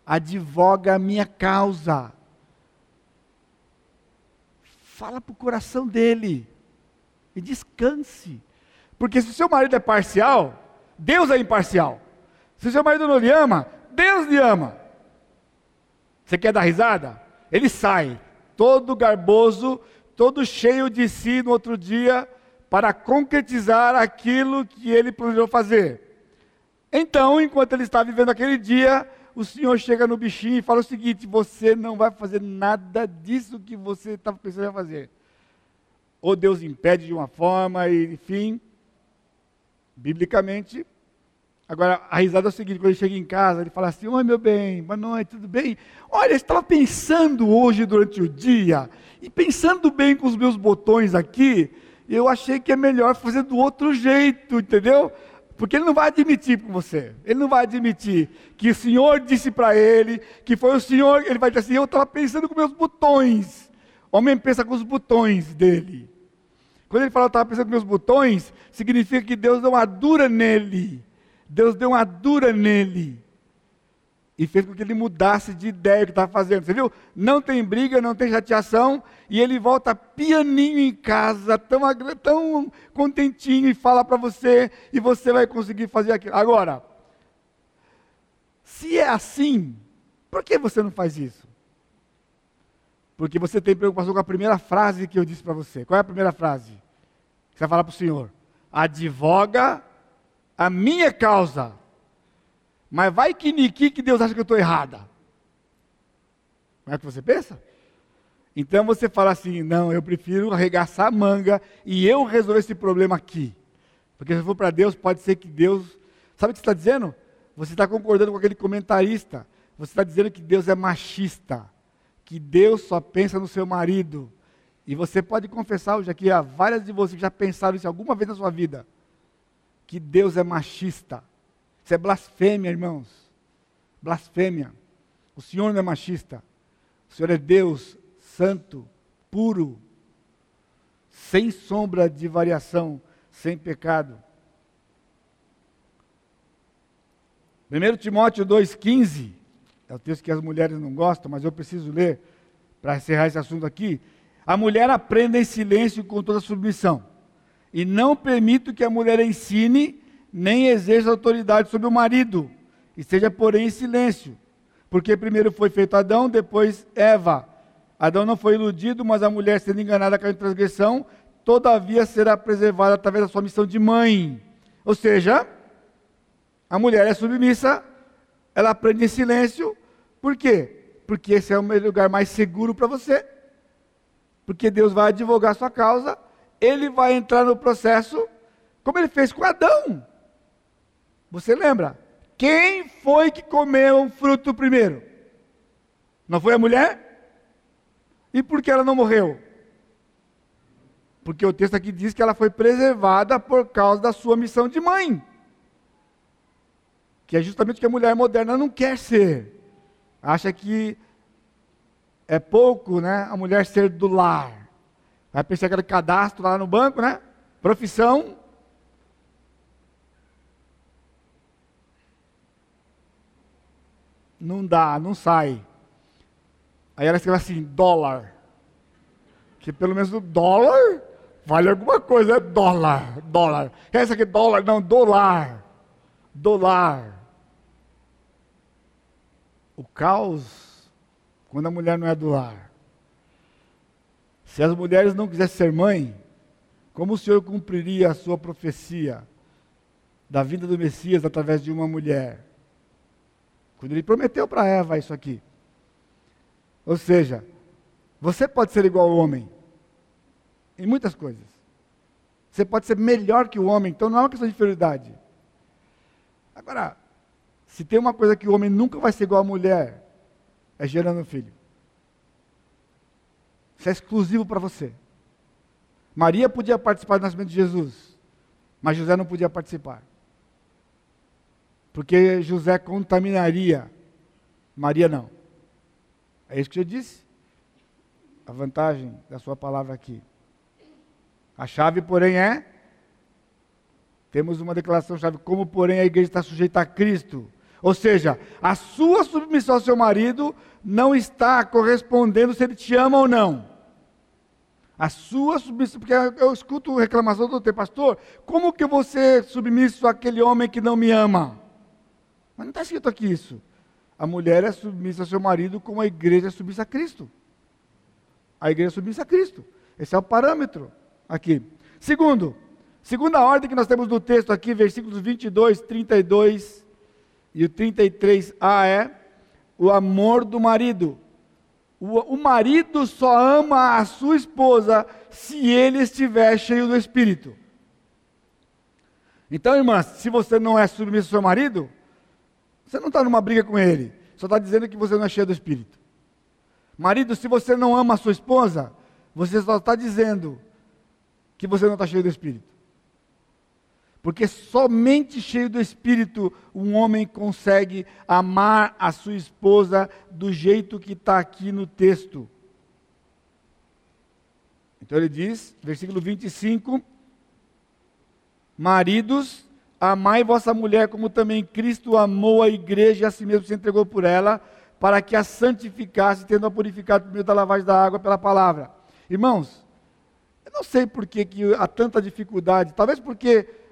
Advoga a minha causa. Fala para o coração dele e descanse. Porque se o seu marido é parcial, Deus é imparcial. Se seu marido não lhe ama, Deus lhe ama. Você quer dar risada? Ele sai, todo garboso, todo cheio de si no outro dia, para concretizar aquilo que ele planejou fazer. Então, enquanto ele está vivendo aquele dia, o Senhor chega no bichinho e fala o seguinte: você não vai fazer nada disso que você estava pensando em fazer. Ou Deus impede de uma forma, e, enfim, biblicamente. Agora, a risada é o seguinte: quando ele chega em casa, ele fala assim: Oi, meu bem, boa noite, tudo bem? Olha, eu estava pensando hoje durante o dia, e pensando bem com os meus botões aqui, eu achei que é melhor fazer do outro jeito, entendeu? Porque ele não vai admitir com você. Ele não vai admitir que o Senhor disse para ele, que foi o Senhor, ele vai dizer assim: Eu estava pensando com meus botões. O homem pensa com os botões dele. Quando ele fala, eu estava pensando com meus botões, significa que Deus deu uma dura nele. Deus deu uma dura nele e fez com que ele mudasse de ideia do que estava fazendo. Você viu? Não tem briga, não tem chateação, e ele volta pianinho em casa, tão, tão contentinho, e fala para você, e você vai conseguir fazer aquilo. Agora, se é assim, por que você não faz isso? Porque você tem preocupação com a primeira frase que eu disse para você. Qual é a primeira frase? Você vai falar para o Senhor: advoga a minha causa mas vai que Niki que Deus acha que eu estou errada. Não é o que você pensa? Então você fala assim: não, eu prefiro arregaçar a manga e eu resolver esse problema aqui. Porque se for para Deus, pode ser que Deus. Sabe o que você está dizendo? Você está concordando com aquele comentarista. Você está dizendo que Deus é machista. Que Deus só pensa no seu marido. E você pode confessar hoje aqui a várias de vocês que já pensaram isso alguma vez na sua vida. Que Deus é machista. Isso é blasfêmia, irmãos. Blasfêmia. O Senhor não é machista. O Senhor é Deus santo, puro, sem sombra de variação, sem pecado. 1 Timóteo 2,15, é o texto que as mulheres não gostam, mas eu preciso ler para encerrar esse assunto aqui. A mulher aprenda em silêncio com toda submissão, e não permito que a mulher ensine nem exerça autoridade sobre o marido, e seja, porém, em silêncio. Porque primeiro foi feito Adão, depois Eva. Adão não foi iludido, mas a mulher, sendo enganada com a transgressão, todavia será preservada através da sua missão de mãe. Ou seja, a mulher é submissa, ela aprende em silêncio. Por quê? Porque esse é o lugar mais seguro para você. Porque Deus vai advogar sua causa, ele vai entrar no processo, como ele fez com Adão. Você lembra? Quem foi que comeu o fruto primeiro? Não foi a mulher? E por que ela não morreu? Porque o texto aqui diz que ela foi preservada por causa da sua missão de mãe. Que é justamente o que a mulher moderna não quer ser. Acha que é pouco, né? A mulher ser do lar. Vai pensar aquele cadastro lá no banco, né? Profissão. Não dá, não sai. Aí ela escreve assim, dólar. Que pelo menos o dólar Vale alguma coisa, é dólar, dólar. Essa aqui dólar, não, dólar. Dólar. O caos, quando a mulher não é do lar. Se as mulheres não quisessem ser mãe, como o Senhor cumpriria a sua profecia da vinda do Messias através de uma mulher? Quando ele prometeu para Eva isso aqui. Ou seja, você pode ser igual ao homem, em muitas coisas. Você pode ser melhor que o homem, então não é uma questão de inferioridade. Agora, se tem uma coisa que o homem nunca vai ser igual à mulher, é gerando um filho. Isso é exclusivo para você. Maria podia participar do nascimento de Jesus, mas José não podia participar. Porque José contaminaria, Maria não. É isso que eu disse. A vantagem da sua palavra aqui. A chave, porém, é. Temos uma declaração-chave, como, porém, a igreja está sujeita a Cristo. Ou seja, a sua submissão ao seu marido não está correspondendo se ele te ama ou não. A sua submissão, porque eu escuto reclamação do teu pastor, como que você submisso àquele homem que não me ama? Mas não está escrito aqui isso. A mulher é submissa ao seu marido como a igreja é submissa a Cristo. A igreja é submissa a Cristo. Esse é o parâmetro aqui. Segundo, segunda ordem que nós temos no texto aqui, versículos 22, 32 e o 33a é o amor do marido. O, o marido só ama a sua esposa se ele estiver cheio do Espírito. Então, irmãs, se você não é submisso ao seu marido, você não está numa briga com ele, só está dizendo que você não é cheio do Espírito. Marido, se você não ama a sua esposa, você só está dizendo que você não está cheio do Espírito. Porque somente cheio do Espírito um homem consegue amar a sua esposa do jeito que está aqui no texto. Então ele diz, versículo 25: Maridos, amai vossa mulher como também Cristo amou a igreja e a si mesmo se entregou por ela, para que a santificasse, tendo-a purificado por meio da lavagem da água pela palavra. Irmãos, não sei por que, que há tanta dificuldade. Talvez porque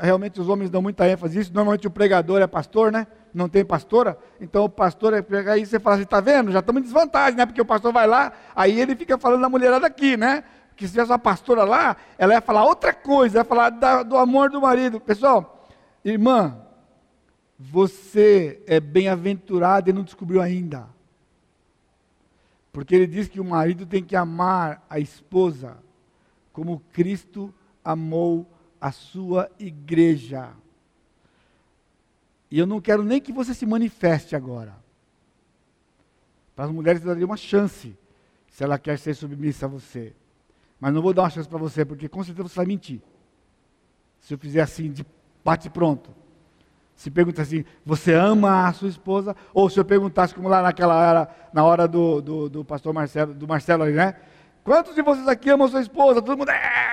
realmente os homens dão muita ênfase nisso. Normalmente o pregador é pastor, né? Não tem pastora. Então o pastor é pregar. Aí você fala assim: está vendo? Já estamos em desvantagem, né? Porque o pastor vai lá, aí ele fica falando da mulherada aqui, né? Que se tivesse uma pastora lá, ela ia falar outra coisa, ia falar da, do amor do marido. Pessoal, irmã, você é bem-aventurada e não descobriu ainda. Porque ele diz que o marido tem que amar a esposa como Cristo amou a sua igreja. E eu não quero nem que você se manifeste agora. Para as mulheres eu daria uma chance, se ela quer ser submissa a você. Mas não vou dar uma chance para você, porque com certeza você vai mentir. Se eu fizer assim, de bate pronto. Se pergunta assim, você ama a sua esposa? Ou se eu perguntasse, como lá naquela hora, na hora do, do, do pastor Marcelo, do Marcelo ali, né? Quantos de vocês aqui amam sua esposa? Todo mundo. É...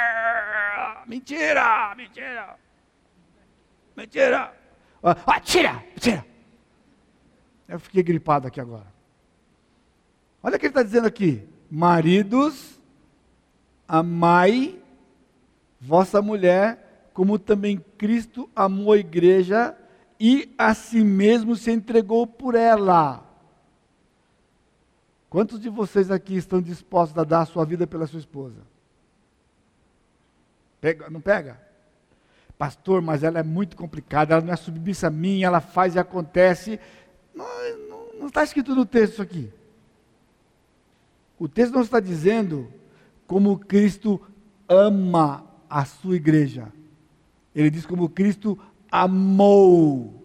Mentira! Mentira! Mentira! Ah, tira! Tira! Eu fiquei gripado aqui agora. Olha o que ele está dizendo aqui. Maridos, amai vossa mulher, como também Cristo amou a igreja e a si mesmo se entregou por ela Quantos de vocês aqui estão dispostos a dar a sua vida pela sua esposa? Pega, não pega? Pastor, mas ela é muito complicada, ela não é submissa a mim, ela faz e acontece. Não, está escrito no texto isso aqui. O texto não está dizendo como Cristo ama a sua igreja. Ele diz como Cristo amou.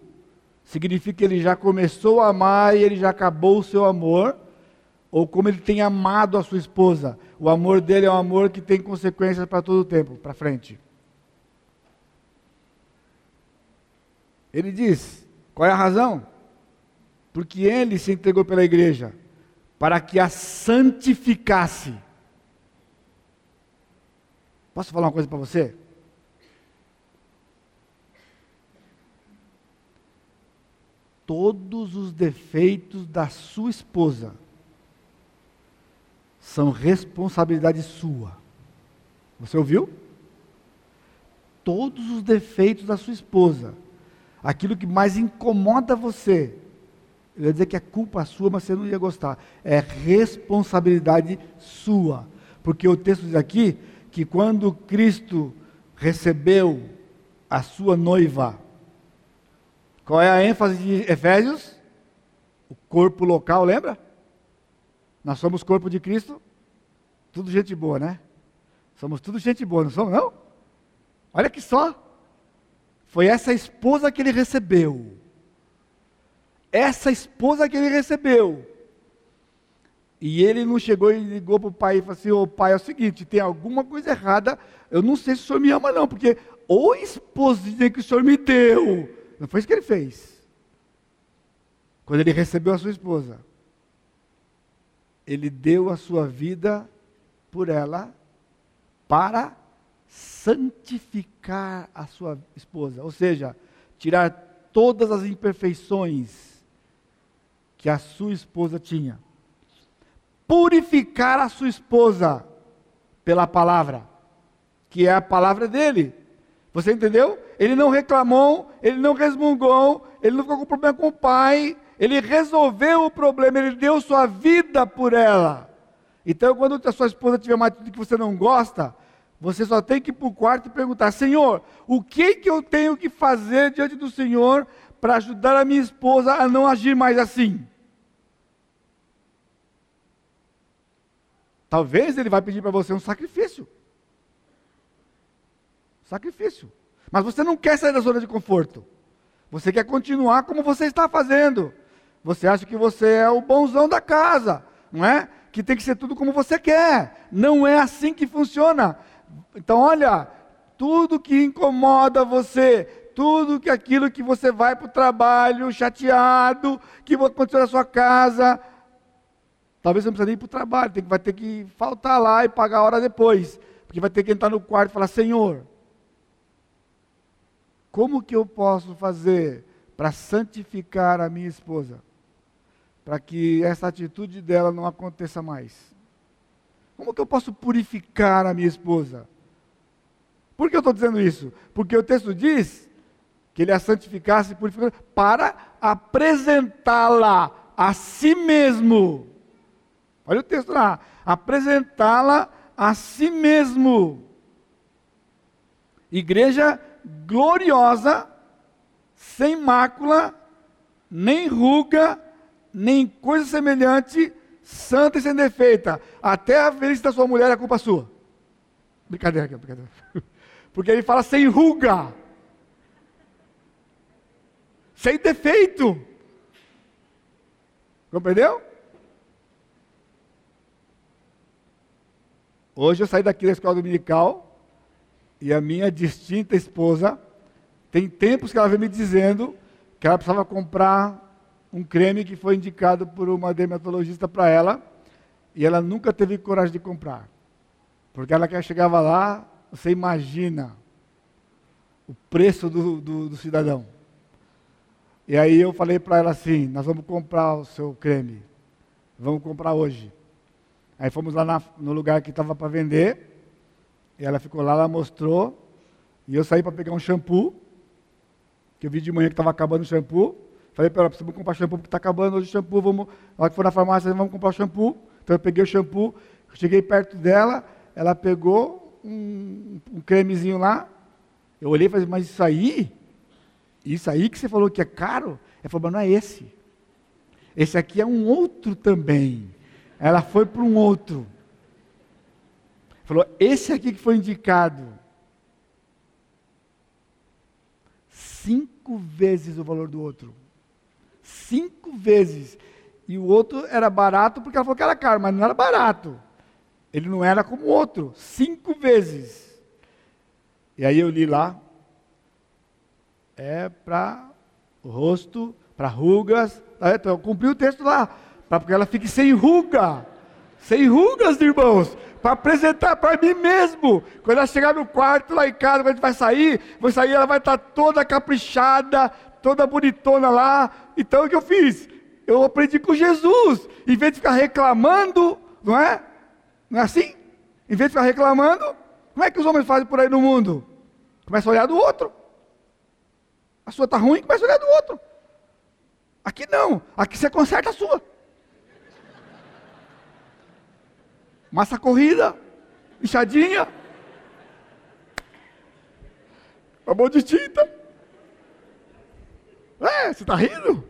Significa que ele já começou a amar e ele já acabou o seu amor, ou como ele tem amado a sua esposa. O amor dele é um amor que tem consequências para todo o tempo, para frente. Ele diz: qual é a razão? Porque ele se entregou pela igreja para que a santificasse. Posso falar uma coisa para você? Todos os defeitos da sua esposa são responsabilidade sua. Você ouviu? Todos os defeitos da sua esposa, aquilo que mais incomoda você, eu ia dizer que é culpa sua, mas você não ia gostar. É responsabilidade sua. Porque o texto diz aqui que quando Cristo recebeu a sua noiva, qual é a ênfase de Efésios? O corpo local, lembra? Nós somos corpo de Cristo. Tudo gente boa, né? Somos tudo gente boa, não somos, não? Olha que só. Foi essa esposa que ele recebeu essa esposa que ele recebeu. E ele não chegou e ligou para o pai e falou assim: Ô oh, pai, é o seguinte, tem alguma coisa errada, eu não sei se o senhor me ama, não, porque o esposinha que o senhor me deu. Não foi isso que ele fez. Quando ele recebeu a sua esposa, ele deu a sua vida por ela para santificar a sua esposa, ou seja, tirar todas as imperfeições que a sua esposa tinha. Purificar a sua esposa pela palavra, que é a palavra dele. Você entendeu? Ele não reclamou, ele não resmungou, ele não ficou com problema com o pai, ele resolveu o problema, ele deu sua vida por ela. Então, quando a sua esposa tiver uma atitude que você não gosta, você só tem que ir para o quarto e perguntar: Senhor, o que, que eu tenho que fazer diante do Senhor para ajudar a minha esposa a não agir mais assim? Talvez ele vai pedir para você um sacrifício. Sacrifício. Mas você não quer sair da zona de conforto. Você quer continuar como você está fazendo. Você acha que você é o bonzão da casa, não é? Que tem que ser tudo como você quer. Não é assim que funciona. Então, olha, tudo que incomoda você, tudo que aquilo que você vai para o trabalho chateado, que aconteceu na sua casa, Talvez você não precise nem ir para o trabalho, tem, vai ter que faltar lá e pagar a hora depois. Porque vai ter que entrar no quarto e falar, Senhor, como que eu posso fazer para santificar a minha esposa? Para que essa atitude dela não aconteça mais. Como que eu posso purificar a minha esposa? Por que eu estou dizendo isso? Porque o texto diz que ele a santificasse e purificasse para apresentá-la a si mesmo Olha o texto lá. Apresentá-la a si mesmo. Igreja gloriosa, sem mácula, nem ruga, nem coisa semelhante, santa e sem defeita. Até a velhice da sua mulher é culpa sua. Brincadeira brincadeira. [LAUGHS] Porque ele fala sem ruga. Sem defeito. Compreendeu? Hoje eu saí daqui da escola dominical e a minha distinta esposa tem tempos que ela vem me dizendo que ela precisava comprar um creme que foi indicado por uma dermatologista para ela e ela nunca teve coragem de comprar. Porque ela que chegava lá, você imagina o preço do, do, do cidadão. E aí eu falei para ela assim: nós vamos comprar o seu creme, vamos comprar hoje. Aí fomos lá na, no lugar que estava para vender. E ela ficou lá, ela mostrou. E eu saí para pegar um shampoo. Que eu vi de manhã que estava acabando o shampoo. Falei para ela, precisamos comprar shampoo porque está acabando hoje o shampoo. Vamos, na hora que for na farmácia, vamos comprar o shampoo. Então eu peguei o shampoo, cheguei perto dela, ela pegou um, um cremezinho lá. Eu olhei e falei, mas isso aí? Isso aí que você falou que é caro? Ela falou, mas não é esse. Esse aqui é um outro também. Ela foi para um outro. Falou: esse aqui que foi indicado. Cinco vezes o valor do outro. Cinco vezes. E o outro era barato porque ela falou que era caro, mas não era barato. Ele não era como o outro. Cinco vezes. E aí eu li lá. É para rosto, para rugas. Tá? Então, eu cumpri o texto lá. Para que ela fique sem ruga. Sem rugas, irmãos. Para apresentar para mim mesmo. Quando ela chegar no quarto lá em casa, quando a gente vai sair, vou sair, ela vai estar tá toda caprichada, toda bonitona lá. Então o que eu fiz? Eu aprendi com Jesus. Em vez de ficar reclamando, não é? Não é assim? Em vez de ficar reclamando, como é que os homens fazem por aí no mundo? Começa a olhar do outro. A sua está ruim, começa a olhar do outro. Aqui não. Aqui você conserta a sua. Massa corrida, inchadinha, mão de tinta. Você está rindo?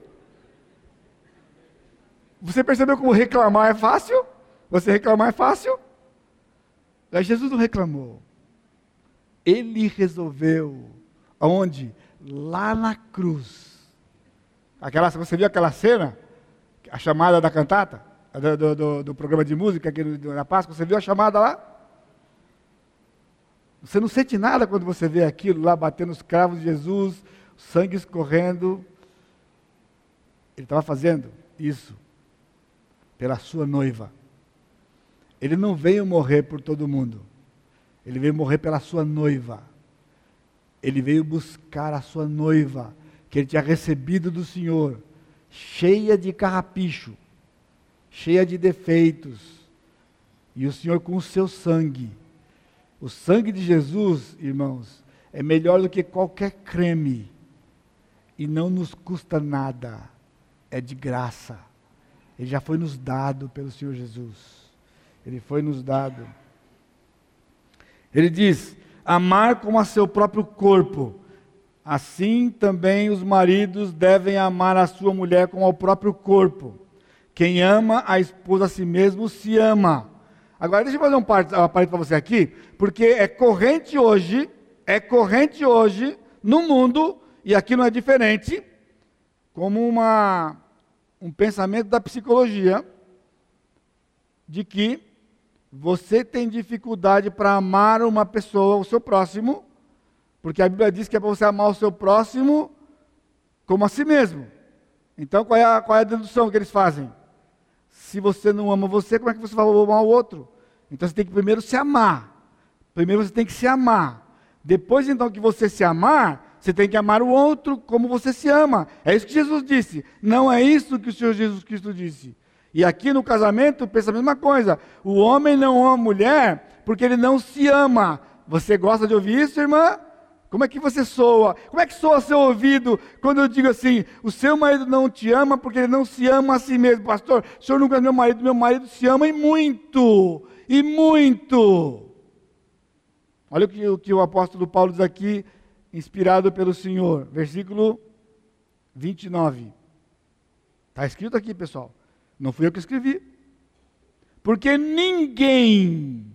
Você percebeu como reclamar é fácil? Você reclamar é fácil? Mas Jesus não reclamou. Ele resolveu. Aonde? Lá na cruz. Aquela, você viu aquela cena? A chamada da cantata? Do, do, do programa de música aqui na Páscoa? Você viu a chamada lá? Você não sente nada quando você vê aquilo lá batendo os cravos de Jesus, sangue escorrendo. Ele estava fazendo isso pela sua noiva. Ele não veio morrer por todo mundo. Ele veio morrer pela sua noiva. Ele veio buscar a sua noiva, que ele tinha recebido do Senhor, cheia de carrapicho, cheia de defeitos. E o Senhor com o seu sangue. O sangue de Jesus, irmãos, é melhor do que qualquer creme. E não nos custa nada. É de graça. Ele já foi nos dado pelo Senhor Jesus. Ele foi nos dado. Ele diz: amar como a seu próprio corpo. Assim também os maridos devem amar a sua mulher como ao próprio corpo. Quem ama a esposa a si mesmo se ama. Agora deixa eu fazer um parênteses para você aqui, porque é corrente hoje, é corrente hoje no mundo, e aqui não é diferente, como uma, um pensamento da psicologia, de que você tem dificuldade para amar uma pessoa, o seu próximo, porque a Bíblia diz que é para você amar o seu próximo como a si mesmo. Então, qual é, a, qual é a dedução que eles fazem? Se você não ama você, como é que você vai amar o outro? Então, você tem que primeiro se amar. Primeiro você tem que se amar. Depois, então, que você se amar, você tem que amar o outro como você se ama. É isso que Jesus disse. Não é isso que o Senhor Jesus Cristo disse. E aqui no casamento pensa a mesma coisa. O homem não ama a mulher porque ele não se ama. Você gosta de ouvir isso, irmã? Como é que você soa? Como é que soa seu ouvido quando eu digo assim: o seu marido não te ama porque ele não se ama a si mesmo? Pastor, o senhor nunca é meu marido, meu marido se ama e muito, e muito. Olha o que, o que o apóstolo Paulo diz aqui, inspirado pelo Senhor, versículo 29. Está escrito aqui, pessoal. Não fui eu que escrevi. Porque ninguém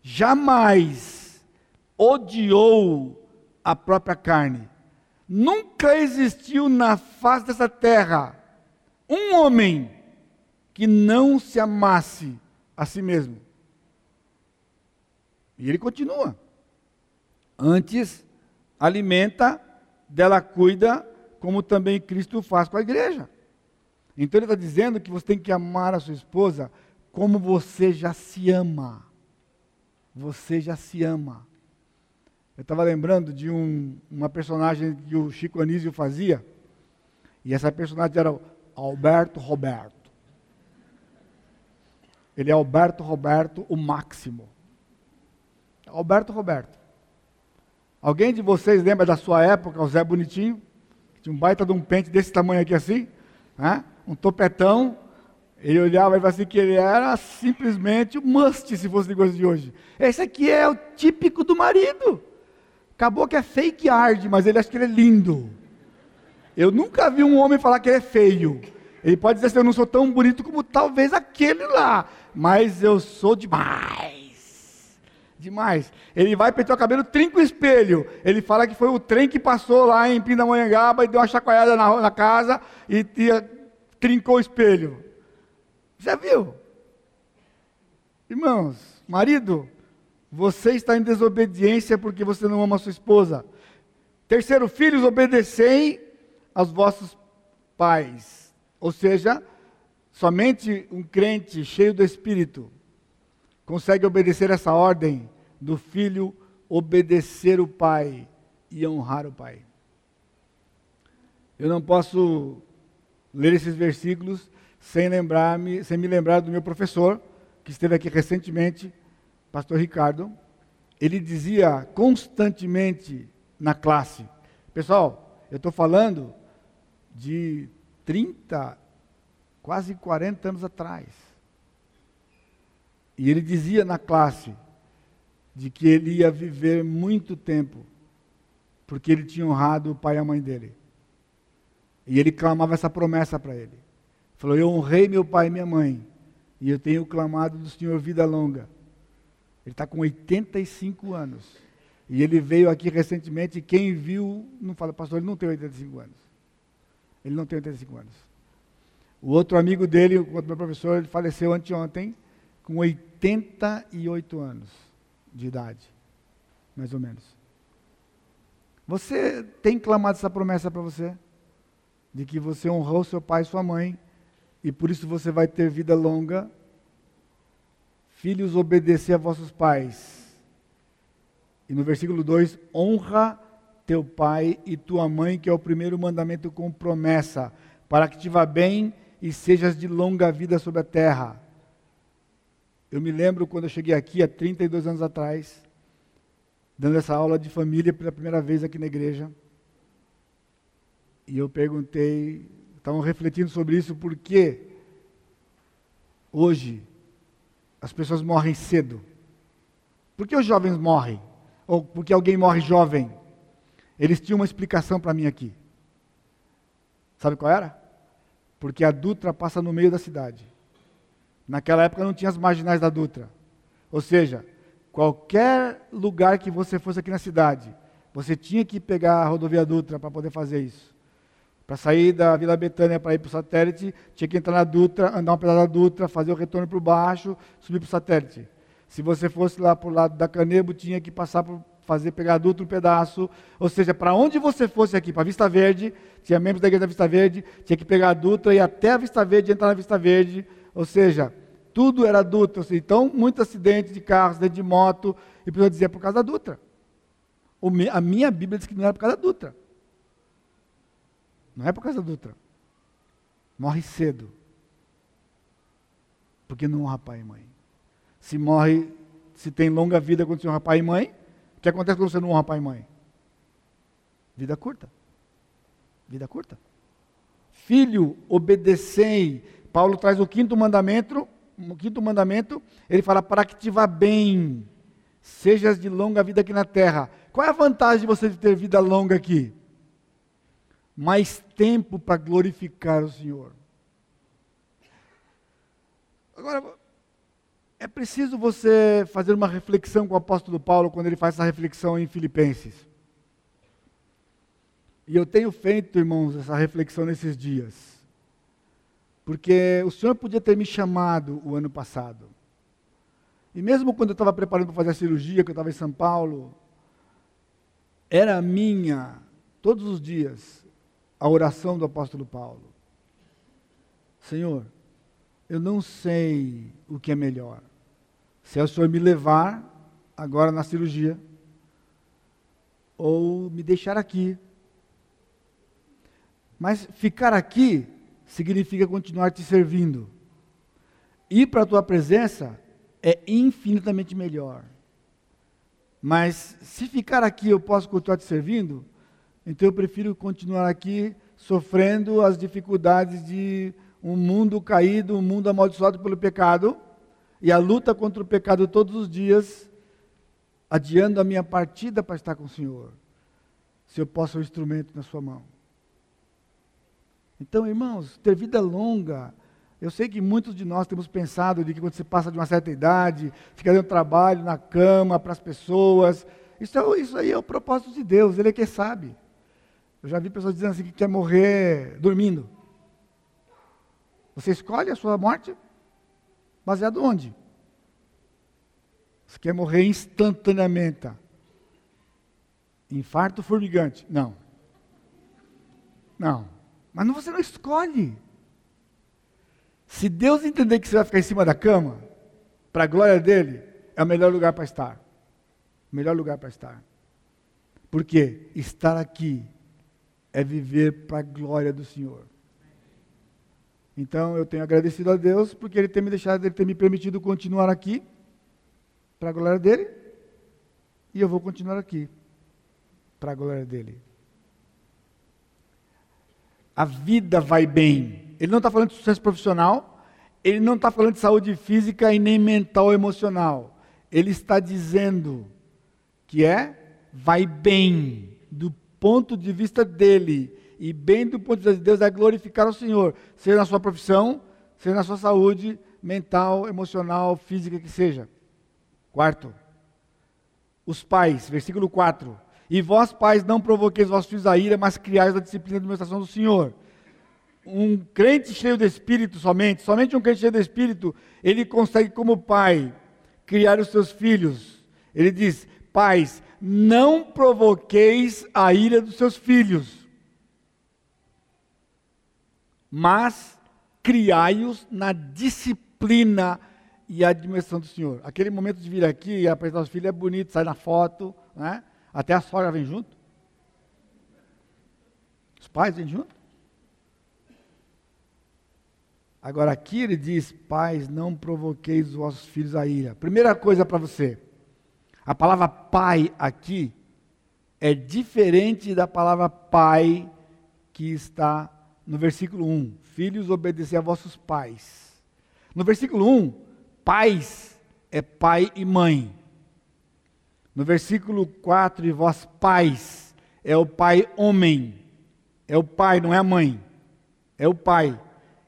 jamais odiou a própria carne. Nunca existiu na face dessa terra um homem que não se amasse a si mesmo. E ele continua. Antes, alimenta, dela cuida, como também Cristo faz com a igreja. Então ele está dizendo que você tem que amar a sua esposa como você já se ama. Você já se ama. Eu estava lembrando de um, uma personagem que o Chico Anísio fazia, e essa personagem era Alberto Roberto. Ele é Alberto Roberto, o máximo. Alberto Roberto. Alguém de vocês lembra da sua época, o Zé Bonitinho? Tinha um baita de um pente desse tamanho aqui assim, né? um topetão. Ele olhava e falava assim que ele era simplesmente o must, se fosse negócio de hoje. Esse aqui é o típico do marido. Acabou que é fake hard, mas ele acha que ele é lindo. Eu nunca vi um homem falar que ele é feio. Ele pode dizer assim, eu não sou tão bonito como talvez aquele lá, mas eu sou demais. Demais. Ele vai pentear o cabelo, trinca o espelho. Ele fala que foi o trem que passou lá em Pindamonhangaba e deu uma chacoalhada na, na casa e, e trincou o espelho. Já viu? Irmãos, marido, você está em desobediência porque você não ama a sua esposa. Terceiro, filhos, obedecei aos vossos pais. Ou seja, somente um crente cheio do Espírito consegue obedecer essa ordem do filho obedecer o pai e honrar o pai. Eu não posso ler esses versículos sem lembrar-me, sem me lembrar do meu professor, que esteve aqui recentemente, pastor Ricardo. Ele dizia constantemente na classe: Pessoal, eu estou falando de 30, quase 40 anos atrás. E ele dizia na classe de que ele ia viver muito tempo, porque ele tinha honrado o pai e a mãe dele. E ele clamava essa promessa para ele. Falou: Eu honrei meu pai e minha mãe, e eu tenho clamado do Senhor vida longa. Ele está com 85 anos. E ele veio aqui recentemente, quem viu, não fala, pastor, ele não tem 85 anos. Ele não tem 85 anos. O outro amigo dele, o meu professor, ele faleceu anteontem, com 88 anos de idade, mais ou menos. Você tem clamado essa promessa para você? De que você honrou seu pai e sua mãe, e por isso você vai ter vida longa. Filhos, obedecer a vossos pais. E no versículo 2, honra teu pai e tua mãe, que é o primeiro mandamento com promessa, para que te vá bem e sejas de longa vida sobre a terra. Eu me lembro quando eu cheguei aqui há 32 anos atrás, dando essa aula de família pela primeira vez aqui na igreja. E eu perguntei, estavam refletindo sobre isso, por que hoje as pessoas morrem cedo? Por que os jovens morrem? Ou porque alguém morre jovem? Eles tinham uma explicação para mim aqui. Sabe qual era? Porque a Dutra passa no meio da cidade. Naquela época não tinha as marginais da Dutra. Ou seja, qualquer lugar que você fosse aqui na cidade, você tinha que pegar a rodovia Dutra para poder fazer isso. Para sair da Vila Betânia para ir para o satélite, tinha que entrar na Dutra, andar uma pedada da Dutra, fazer o retorno para baixo, subir para o satélite. Se você fosse lá para o lado da Canebo, tinha que passar por fazer pegar a Dutra um pedaço. Ou seja, para onde você fosse aqui, para Vista Verde, tinha membros da igreja da Vista Verde, tinha que pegar a Dutra e até a Vista Verde, entrar na Vista Verde. Ou seja, tudo era Dutra. Então, muitos acidentes de carros, de moto, e pessoa dizia por causa da Dutra. A minha Bíblia diz que não era por causa da Dutra. Não é por causa da Dutra. Morre cedo. Porque não honra pai e mãe. Se morre, se tem longa vida quando você honra pai e mãe, o que acontece quando você não honra pai e mãe? Vida curta. Vida curta. Filho, obedecei. Paulo traz o quinto mandamento, o quinto mandamento, ele fala para que te vá bem, sejas de longa vida aqui na terra. Qual é a vantagem de você ter vida longa aqui? Mais tempo para glorificar o Senhor. Agora, é preciso você fazer uma reflexão com o apóstolo Paulo quando ele faz essa reflexão em Filipenses. E eu tenho feito, irmãos, essa reflexão nesses dias. Porque o Senhor podia ter me chamado o ano passado. E mesmo quando eu estava preparando para fazer a cirurgia, que eu estava em São Paulo, era minha, todos os dias, a oração do apóstolo Paulo. Senhor, eu não sei o que é melhor. Se é o Senhor me levar agora na cirurgia, ou me deixar aqui. Mas ficar aqui significa continuar te servindo. Ir para a tua presença é infinitamente melhor. Mas se ficar aqui eu posso continuar te servindo, então eu prefiro continuar aqui sofrendo as dificuldades de um mundo caído, um mundo amaldiçoado pelo pecado, e a luta contra o pecado todos os dias, adiando a minha partida para estar com o Senhor. Se eu posso ser um instrumento na sua mão. Então, irmãos, ter vida longa Eu sei que muitos de nós temos pensado de que quando você passa de uma certa idade, fica dando trabalho na cama para as pessoas. Isso, é, isso aí é o propósito de Deus, Ele é que sabe. Eu já vi pessoas dizendo assim que quer morrer dormindo. Você escolhe a sua morte baseado onde? Você quer morrer instantaneamente. Infarto formigante. Não. Não. Mas você não escolhe. Se Deus entender que você vai ficar em cima da cama, para a glória dele, é o melhor lugar para estar. Melhor lugar para estar. Porque estar aqui é viver para a glória do Senhor. Então eu tenho agradecido a Deus porque Ele tem me deixado, Ele tem me permitido continuar aqui para a glória dele. E eu vou continuar aqui para a glória dele. A vida vai bem. Ele não está falando de sucesso profissional, ele não está falando de saúde física e nem mental ou emocional. Ele está dizendo que é vai bem do ponto de vista dele e bem do ponto de vista de Deus é glorificar o Senhor, seja na sua profissão, seja na sua saúde mental, emocional, física que seja. Quarto, os pais, versículo 4. E vós, pais, não provoqueis vossos filhos a ira, mas criais a disciplina e administração do Senhor. Um crente cheio de espírito somente, somente um crente cheio de espírito, ele consegue, como pai, criar os seus filhos. Ele diz: Pais, não provoqueis a ira dos seus filhos mas criai-os na disciplina e admiração do Senhor. Aquele momento de vir aqui e apresentar os filhos é bonito, sai na foto, né? Até a sogra vem junto. Os pais vêm junto. Agora aqui ele diz: Pais, não provoqueis os vossos filhos a ira. Primeira coisa para você: a palavra pai aqui é diferente da palavra pai que está no versículo 1, filhos, obedecer a vossos pais. No versículo 1, pais é pai e mãe. No versículo 4, e vós pais, é o pai homem. É o pai, não é a mãe. É o pai.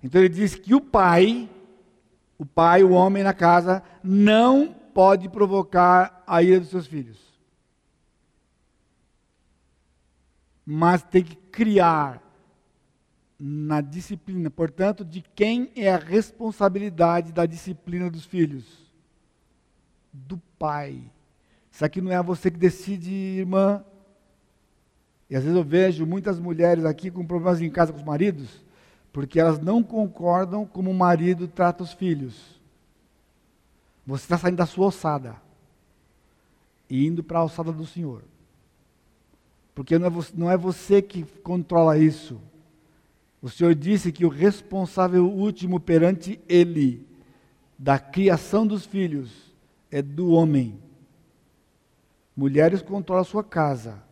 Então ele diz que o pai, o pai, o homem na casa, não pode provocar a ira dos seus filhos. Mas tem que criar na disciplina. Portanto, de quem é a responsabilidade da disciplina dos filhos? Do pai. Isso aqui não é você que decide, irmã. E às vezes eu vejo muitas mulheres aqui com problemas em casa com os maridos, porque elas não concordam como o marido trata os filhos. Você está saindo da sua alçada e indo para a alçada do Senhor. Porque não é, você, não é você que controla isso. O Senhor disse que o responsável último perante Ele da criação dos filhos é do homem. Mulheres controlam a sua casa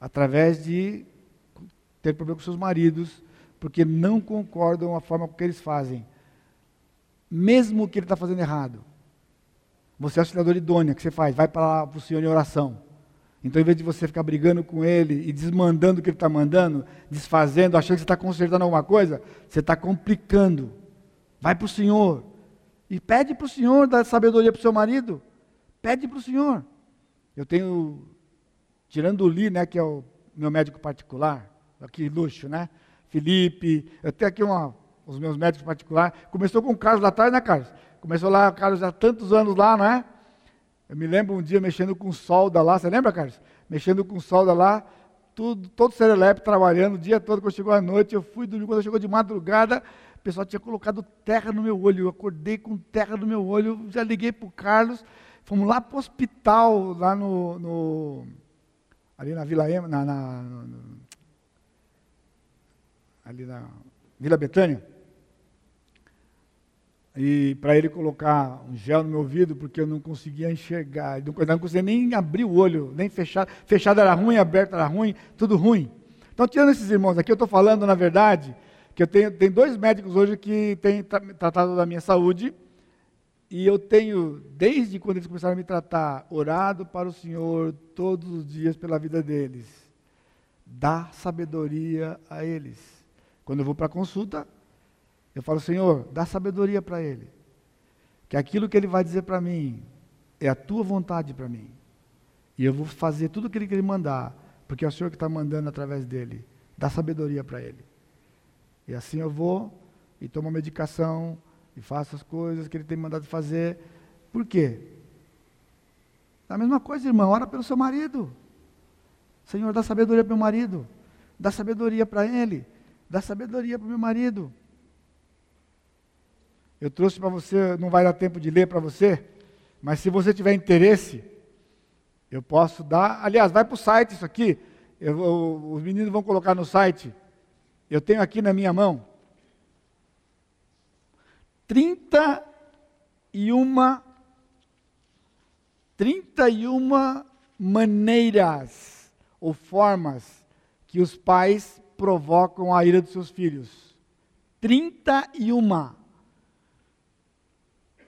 através de ter problema com seus maridos, porque não concordam com a forma que eles fazem, mesmo que ele está fazendo errado. Você é auxiliador idônea, o que você faz? Vai para lá para o Senhor em oração. Então, em vez de você ficar brigando com ele e desmandando o que ele está mandando, desfazendo, achando que você está consertando alguma coisa, você está complicando. Vai para o Senhor. E pede para o Senhor dar sabedoria para o seu marido. Pede para o Senhor. Eu tenho, tirando o Li, né, que é o meu médico particular, que luxo, né? Felipe, eu tenho aqui uma, os meus médicos particulares. Começou com o Carlos lá atrás, né, Carlos? Começou lá, Carlos há tantos anos lá, não é? Eu me lembro um dia mexendo com solda lá, você lembra, Carlos? Mexendo com solda lá, tudo, todo serelepe trabalhando o dia todo, quando chegou a noite, eu fui dormir, quando chegou de madrugada, o pessoal tinha colocado terra no meu olho, eu acordei com terra no meu olho, já liguei para o Carlos, fomos lá para o hospital, lá no, no, ali na Vila Ema, na, na no, ali na Vila Betânia, e para ele colocar um gel no meu ouvido, porque eu não conseguia enxergar, não, não conseguia nem abrir o olho, nem fechar. Fechado era ruim, aberto era ruim, tudo ruim. Então, tirando esses irmãos aqui, eu estou falando, na verdade, que eu tenho, tenho dois médicos hoje que têm tratado da minha saúde, e eu tenho, desde quando eles começaram a me tratar, orado para o Senhor todos os dias pela vida deles. Dá sabedoria a eles. Quando eu vou para consulta, Eu falo, Senhor, dá sabedoria para ele. Que aquilo que ele vai dizer para mim é a tua vontade para mim. E eu vou fazer tudo o que ele mandar, porque é o Senhor que está mandando através dele. Dá sabedoria para ele. E assim eu vou e tomo a medicação e faço as coisas que ele tem mandado fazer. Por quê? A mesma coisa, irmão, ora pelo seu marido. Senhor, dá sabedoria para meu marido. Dá sabedoria para ele. Dá sabedoria para meu marido. Eu trouxe para você, não vai dar tempo de ler para você, mas se você tiver interesse, eu posso dar. Aliás, vai para o site isso aqui. Eu, eu, os meninos vão colocar no site. Eu tenho aqui na minha mão 31 31 maneiras ou formas que os pais provocam a ira dos seus filhos. 31.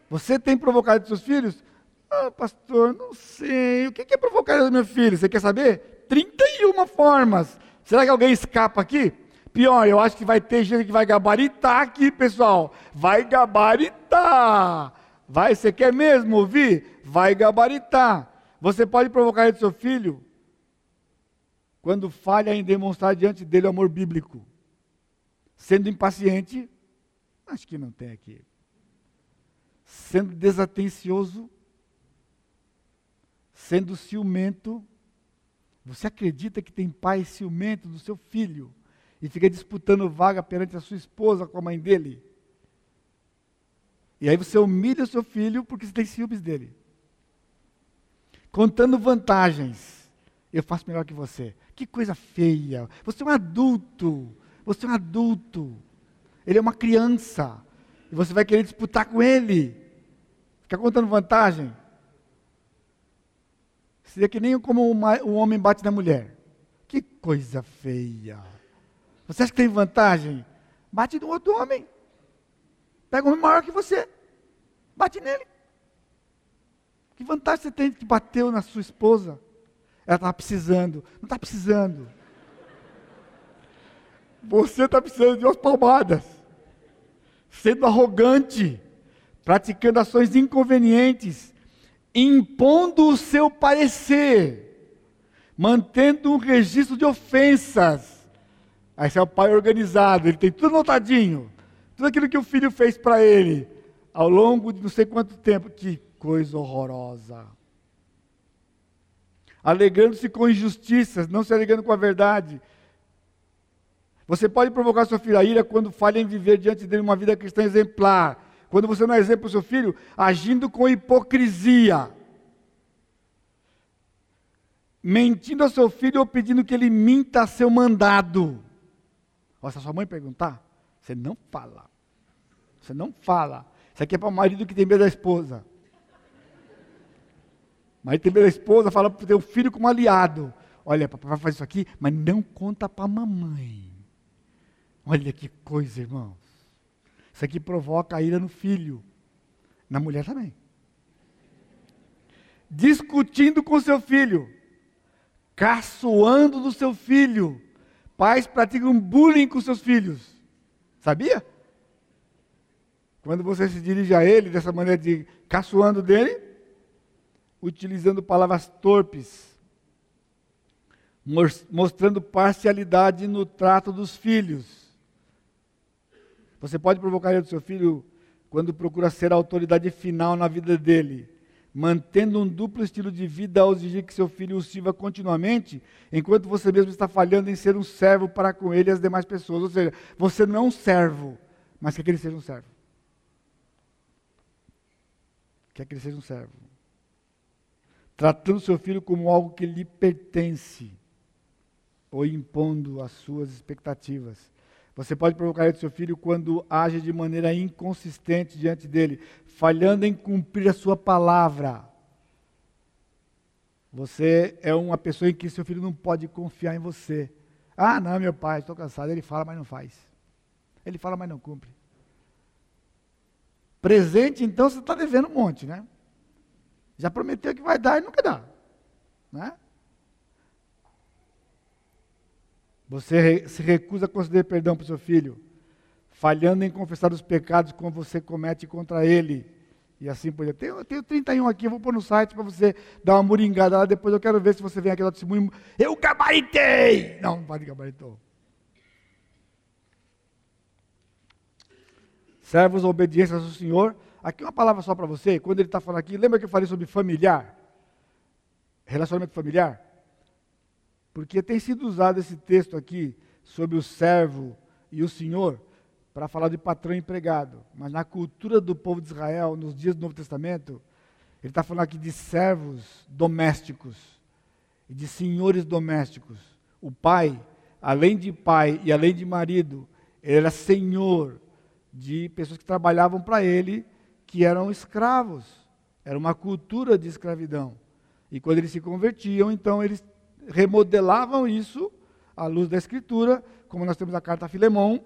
Você tem provocado seus filhos? Ah, pastor, não sei. O que é provocar do meu filho? Você quer saber? 31 formas. Será que alguém escapa aqui? Pior, eu acho que vai ter gente que vai gabaritar aqui, pessoal. Vai gabaritar. Vai, você quer mesmo ouvir? Vai gabaritar. Você pode provocar do seu filho quando falha em demonstrar diante dele o amor bíblico. Sendo impaciente, acho que não tem aqui. Sendo desatencioso, sendo ciumento. Você acredita que tem pai ciumento do seu filho e fica disputando vaga perante a sua esposa com a mãe dele? E aí você humilha o seu filho porque você tem ciúmes dele. Contando vantagens. Eu faço melhor que você. Que coisa feia. Você é um adulto. Você é um adulto. Ele é uma criança. E você vai querer disputar com ele. Fica contando vantagem. Seria que nem como um homem bate na mulher. Que coisa feia. Você acha que tem vantagem? Bate no outro homem. Pega um homem maior que você. Bate nele. Que vantagem você tem que bateu na sua esposa? Ela estava precisando. Não está precisando. Você está precisando de umas palmadas. Sendo arrogante. Praticando ações inconvenientes. Impondo o seu parecer. Mantendo um registro de ofensas. Aí esse é o pai organizado. Ele tem tudo anotadinho. Tudo aquilo que o filho fez para ele. Ao longo de não sei quanto tempo. Que coisa horrorosa. Alegrando-se com injustiças, não se alegrando com a verdade. Você pode provocar seu filho a ira quando falha em viver diante dele uma vida cristã exemplar. Quando você não é exemplo para o seu filho, agindo com hipocrisia. Mentindo ao seu filho ou pedindo que ele minta a seu mandado. Ó, se a sua mãe perguntar, você não fala. Você não fala. Isso aqui é para o marido que tem medo da esposa. Mas tem a esposa, fala para o teu filho como aliado. Olha, papai vai fazer isso aqui, mas não conta para a mamãe. Olha que coisa, irmãos. Isso aqui provoca a ira no filho. Na mulher também. Discutindo com seu filho. Caçoando do seu filho. Pais praticam bullying com seus filhos. Sabia? Quando você se dirige a ele dessa maneira de caçoando dele, utilizando palavras torpes, mostrando parcialidade no trato dos filhos. Você pode provocar o seu filho quando procura ser a autoridade final na vida dele, mantendo um duplo estilo de vida ao exigir que seu filho o sirva continuamente, enquanto você mesmo está falhando em ser um servo para com ele e as demais pessoas. Ou seja, você não é um servo, mas quer que ele seja um servo. Quer que ele seja um servo tratando seu filho como algo que lhe pertence, ou impondo as suas expectativas. Você pode provocar o seu filho quando age de maneira inconsistente diante dele, falhando em cumprir a sua palavra. Você é uma pessoa em que seu filho não pode confiar em você. Ah, não, meu pai, estou cansado. Ele fala, mas não faz. Ele fala, mas não cumpre. Presente, então, você está devendo um monte, né? Já prometeu que vai dar e nunca dá. Né? Você se recusa a conceder perdão para o seu filho. falhando em confessar os pecados que você comete contra ele. E assim por diante. Eu tenho 31 aqui, eu vou pôr no site para você dar uma moringada lá, depois eu quero ver se você vem aqui dar testemunho. Eu gabaritei! Não, não pode gabaritou. Servos, obediência ao Senhor. Aqui uma palavra só para você, quando ele está falando aqui, lembra que eu falei sobre familiar? Relacionamento familiar? Porque tem sido usado esse texto aqui sobre o servo e o senhor para falar de patrão e empregado. Mas na cultura do povo de Israel, nos dias do Novo Testamento, ele está falando aqui de servos domésticos e de senhores domésticos. O pai, além de pai e além de marido, ele era senhor de pessoas que trabalhavam para ele, que eram escravos. Era uma cultura de escravidão. E quando eles se convertiam, então eles remodelavam isso à luz da Escritura, como nós temos a carta a Filemão.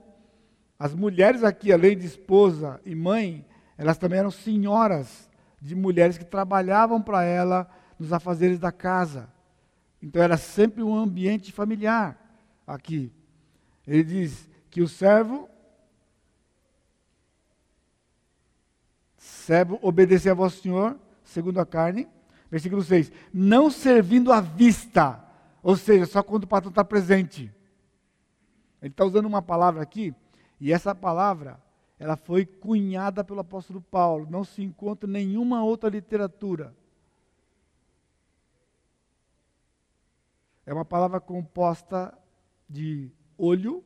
As mulheres aqui, além de esposa e mãe, elas também eram senhoras de mulheres que trabalhavam para ela nos afazeres da casa. Então era sempre um ambiente familiar aqui. Ele diz que o servo servo obedecer a vosso Senhor, segundo a carne. Versículo 6. Não servindo à vista, ou seja, só quando o patrão está presente. Ele está usando uma palavra aqui, e essa palavra, ela foi cunhada pelo apóstolo Paulo. Não se encontra em nenhuma outra literatura. É uma palavra composta de olho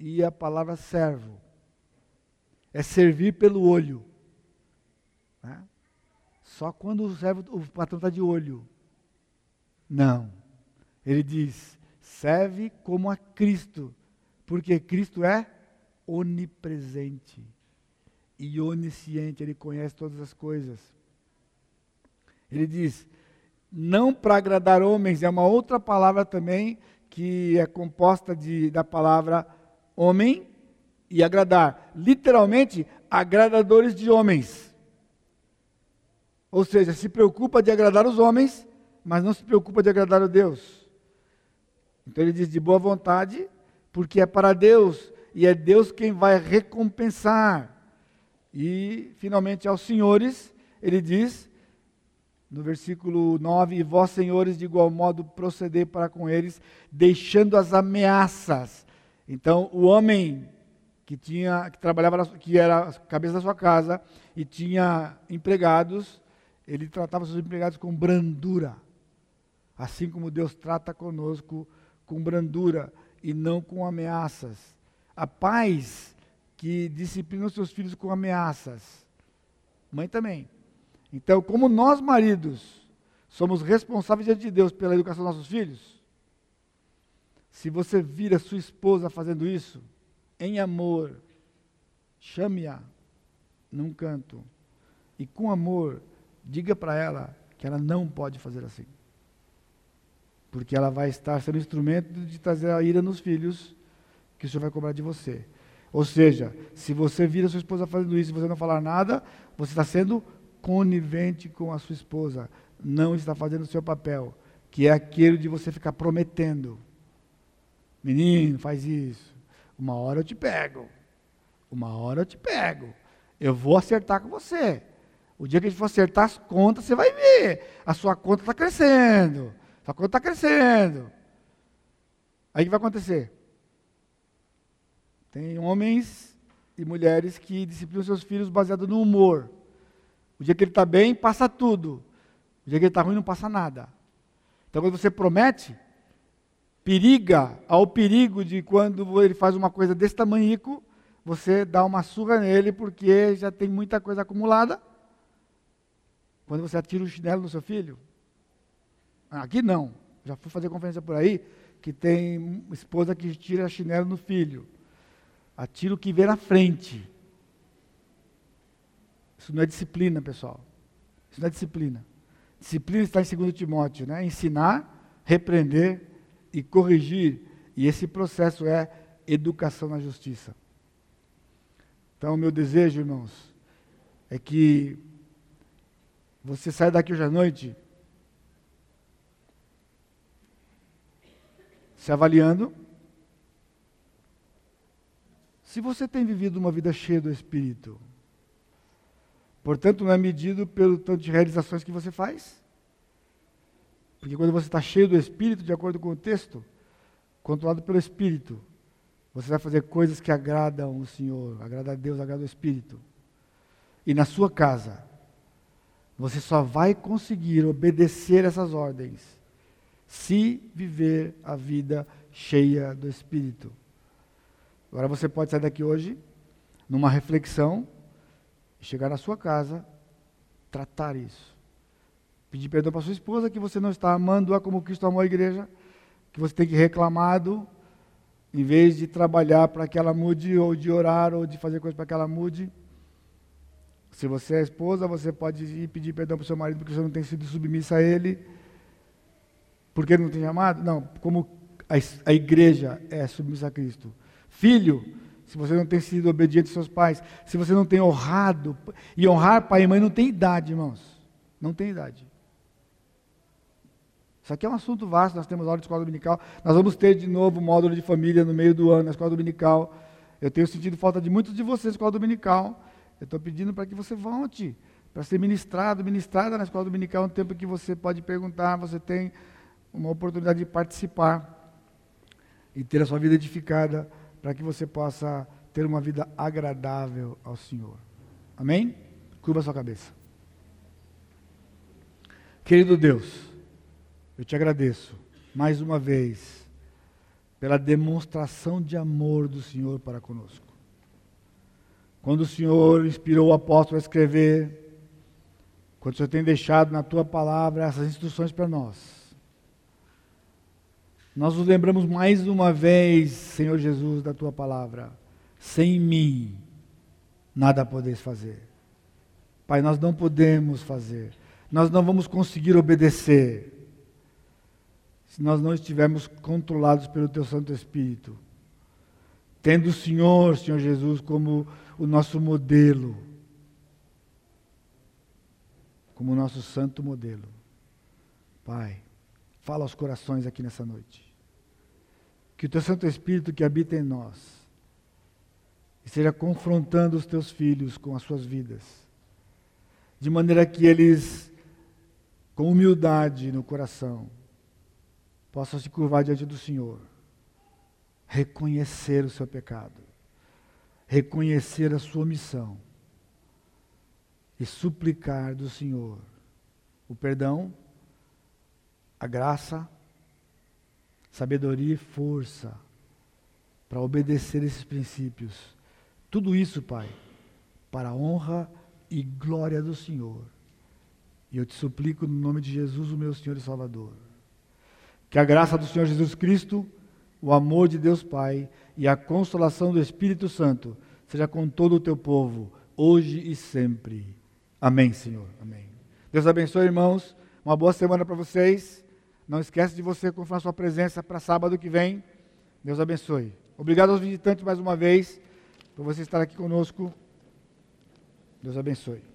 e a palavra servo. É servir pelo olho. Né? Só quando o servo, o patrão está de olho. Não. Ele diz: serve como a Cristo, porque Cristo é onipresente e onisciente, ele conhece todas as coisas. Ele diz: não para agradar homens, é uma outra palavra também que é composta de, da palavra homem e agradar. Literalmente, agradadores de homens. Ou seja, se preocupa de agradar os homens, mas não se preocupa de agradar a Deus. Então ele diz de boa vontade, porque é para Deus e é Deus quem vai recompensar. E finalmente aos senhores, ele diz no versículo 9: E vós, senhores, de igual modo proceder para com eles, deixando as ameaças. Então, o homem que tinha que trabalhava que era a cabeça da sua casa e tinha empregados, ele tratava seus empregados com brandura. Assim como Deus trata conosco com brandura e não com ameaças. A pais que disciplinam seus filhos com ameaças. Mãe também. Então, como nós, maridos, somos responsáveis diante de Deus pela educação dos nossos filhos, se você vira sua esposa fazendo isso, em amor, chame-a num canto e com amor, diga para ela que ela não pode fazer assim porque ela vai estar sendo instrumento de trazer a ira nos filhos que o Senhor vai cobrar de você. Ou seja, se você vira sua esposa fazendo isso e você não falar nada, você está sendo conivente com a sua esposa, não está fazendo o seu papel, que é aquele de você ficar prometendo. Menino, faz isso. Uma hora eu te pego. Uma hora eu te pego. Eu vou acertar com você. O dia que a gente for acertar as contas, você vai ver. A sua conta está crescendo. Sua conta está crescendo. Aí o que vai acontecer? Tem homens e mulheres que disciplinam seus filhos baseado no humor. O dia que ele está bem, passa tudo. O dia que ele está ruim, não passa nada. Então, quando você promete, periga ao perigo de quando ele faz uma coisa desse tamanho, você dá uma surra nele porque já tem muita coisa acumulada. Quando você atira o chinelo no seu filho, Aqui não. Já fui fazer conferência por aí que tem esposa que tira chinelo no filho. Atira o que vê na frente. Isso não é disciplina, pessoal. Isso não é disciplina. Disciplina está em 2 Timóteo, né? Ensinar, repreender e corrigir. E esse processo é educação na justiça. Então, meu desejo, irmãos, é que você saia daqui hoje à noite se avaliando, se você tem vivido uma vida cheia do Espírito, portanto, não é medido pelo tanto de realizações que você faz. Porque quando você está cheio do Espírito, de acordo com o texto, controlado pelo Espírito, você vai fazer coisas que agradam o Senhor, agrada a Deus, agrada o Espírito. E na sua casa, você só vai conseguir obedecer essas ordens se viver a vida cheia do Espírito. Agora você pode sair daqui hoje numa reflexão chegar na sua casa, tratar isso. Pedir perdão para sua esposa que você não está amando-a como Cristo amou a igreja, que você tem que reclamado, em vez de trabalhar para que ela mude, ou de orar, ou de fazer coisas para que ela mude. Se você é esposa, você pode ir pedir perdão para o seu marido porque você não tem sido submissa a ele, porque ele não tem amado? Não, como a, a igreja é submissa a Cristo. Filho, se você não tem sido obediente aos seus pais, se você não tem honrado, e honrar pai e mãe não tem idade, irmãos. Não tem idade. Isso aqui é um assunto vasto, nós temos aula de escola dominical. Nós vamos ter de novo módulo de família no meio do ano, na escola dominical. Eu tenho sentido falta de muitos de vocês na escola dominical. Eu estou pedindo para que você volte, para ser ministrado, ministrada na escola dominical, um tempo que você pode perguntar, você tem uma oportunidade de participar e ter a sua vida edificada, para que você possa ter uma vida agradável ao Senhor. Amém? Curva a sua cabeça. Querido Deus, eu te agradeço mais uma vez pela demonstração de amor do Senhor para conosco. Quando o Senhor inspirou o apóstolo a escrever, quando o Senhor tem deixado na tua palavra essas instruções para nós, nós nos lembramos mais uma vez, Senhor Jesus, da tua palavra. Sem mim, nada podeis fazer. Pai, nós não podemos fazer. Nós não vamos conseguir obedecer se nós não estivermos controlados pelo Teu Santo Espírito. Tendo o Senhor, Senhor Jesus, como o nosso modelo, como o nosso santo modelo. Pai, fala aos corações aqui nessa noite. Que o Teu Santo Espírito que habita em nós esteja confrontando os Teus filhos com as suas vidas, de maneira que eles, com humildade no coração, possa se curvar diante do Senhor, reconhecer o seu pecado, reconhecer a sua missão e suplicar do Senhor o perdão, a graça, sabedoria e força para obedecer esses princípios. Tudo isso, Pai, para a honra e glória do Senhor. E eu te suplico no nome de Jesus, o meu Senhor e Salvador. Que a graça do Senhor Jesus Cristo, o amor de Deus Pai e a consolação do Espírito Santo seja com todo o teu povo, hoje e sempre. Amém, Senhor. Amém. Deus abençoe, irmãos. Uma boa semana para vocês. Não esqueça de você confirmar sua presença para sábado que vem. Deus abençoe. Obrigado aos visitantes mais uma vez por você estar aqui conosco. Deus abençoe.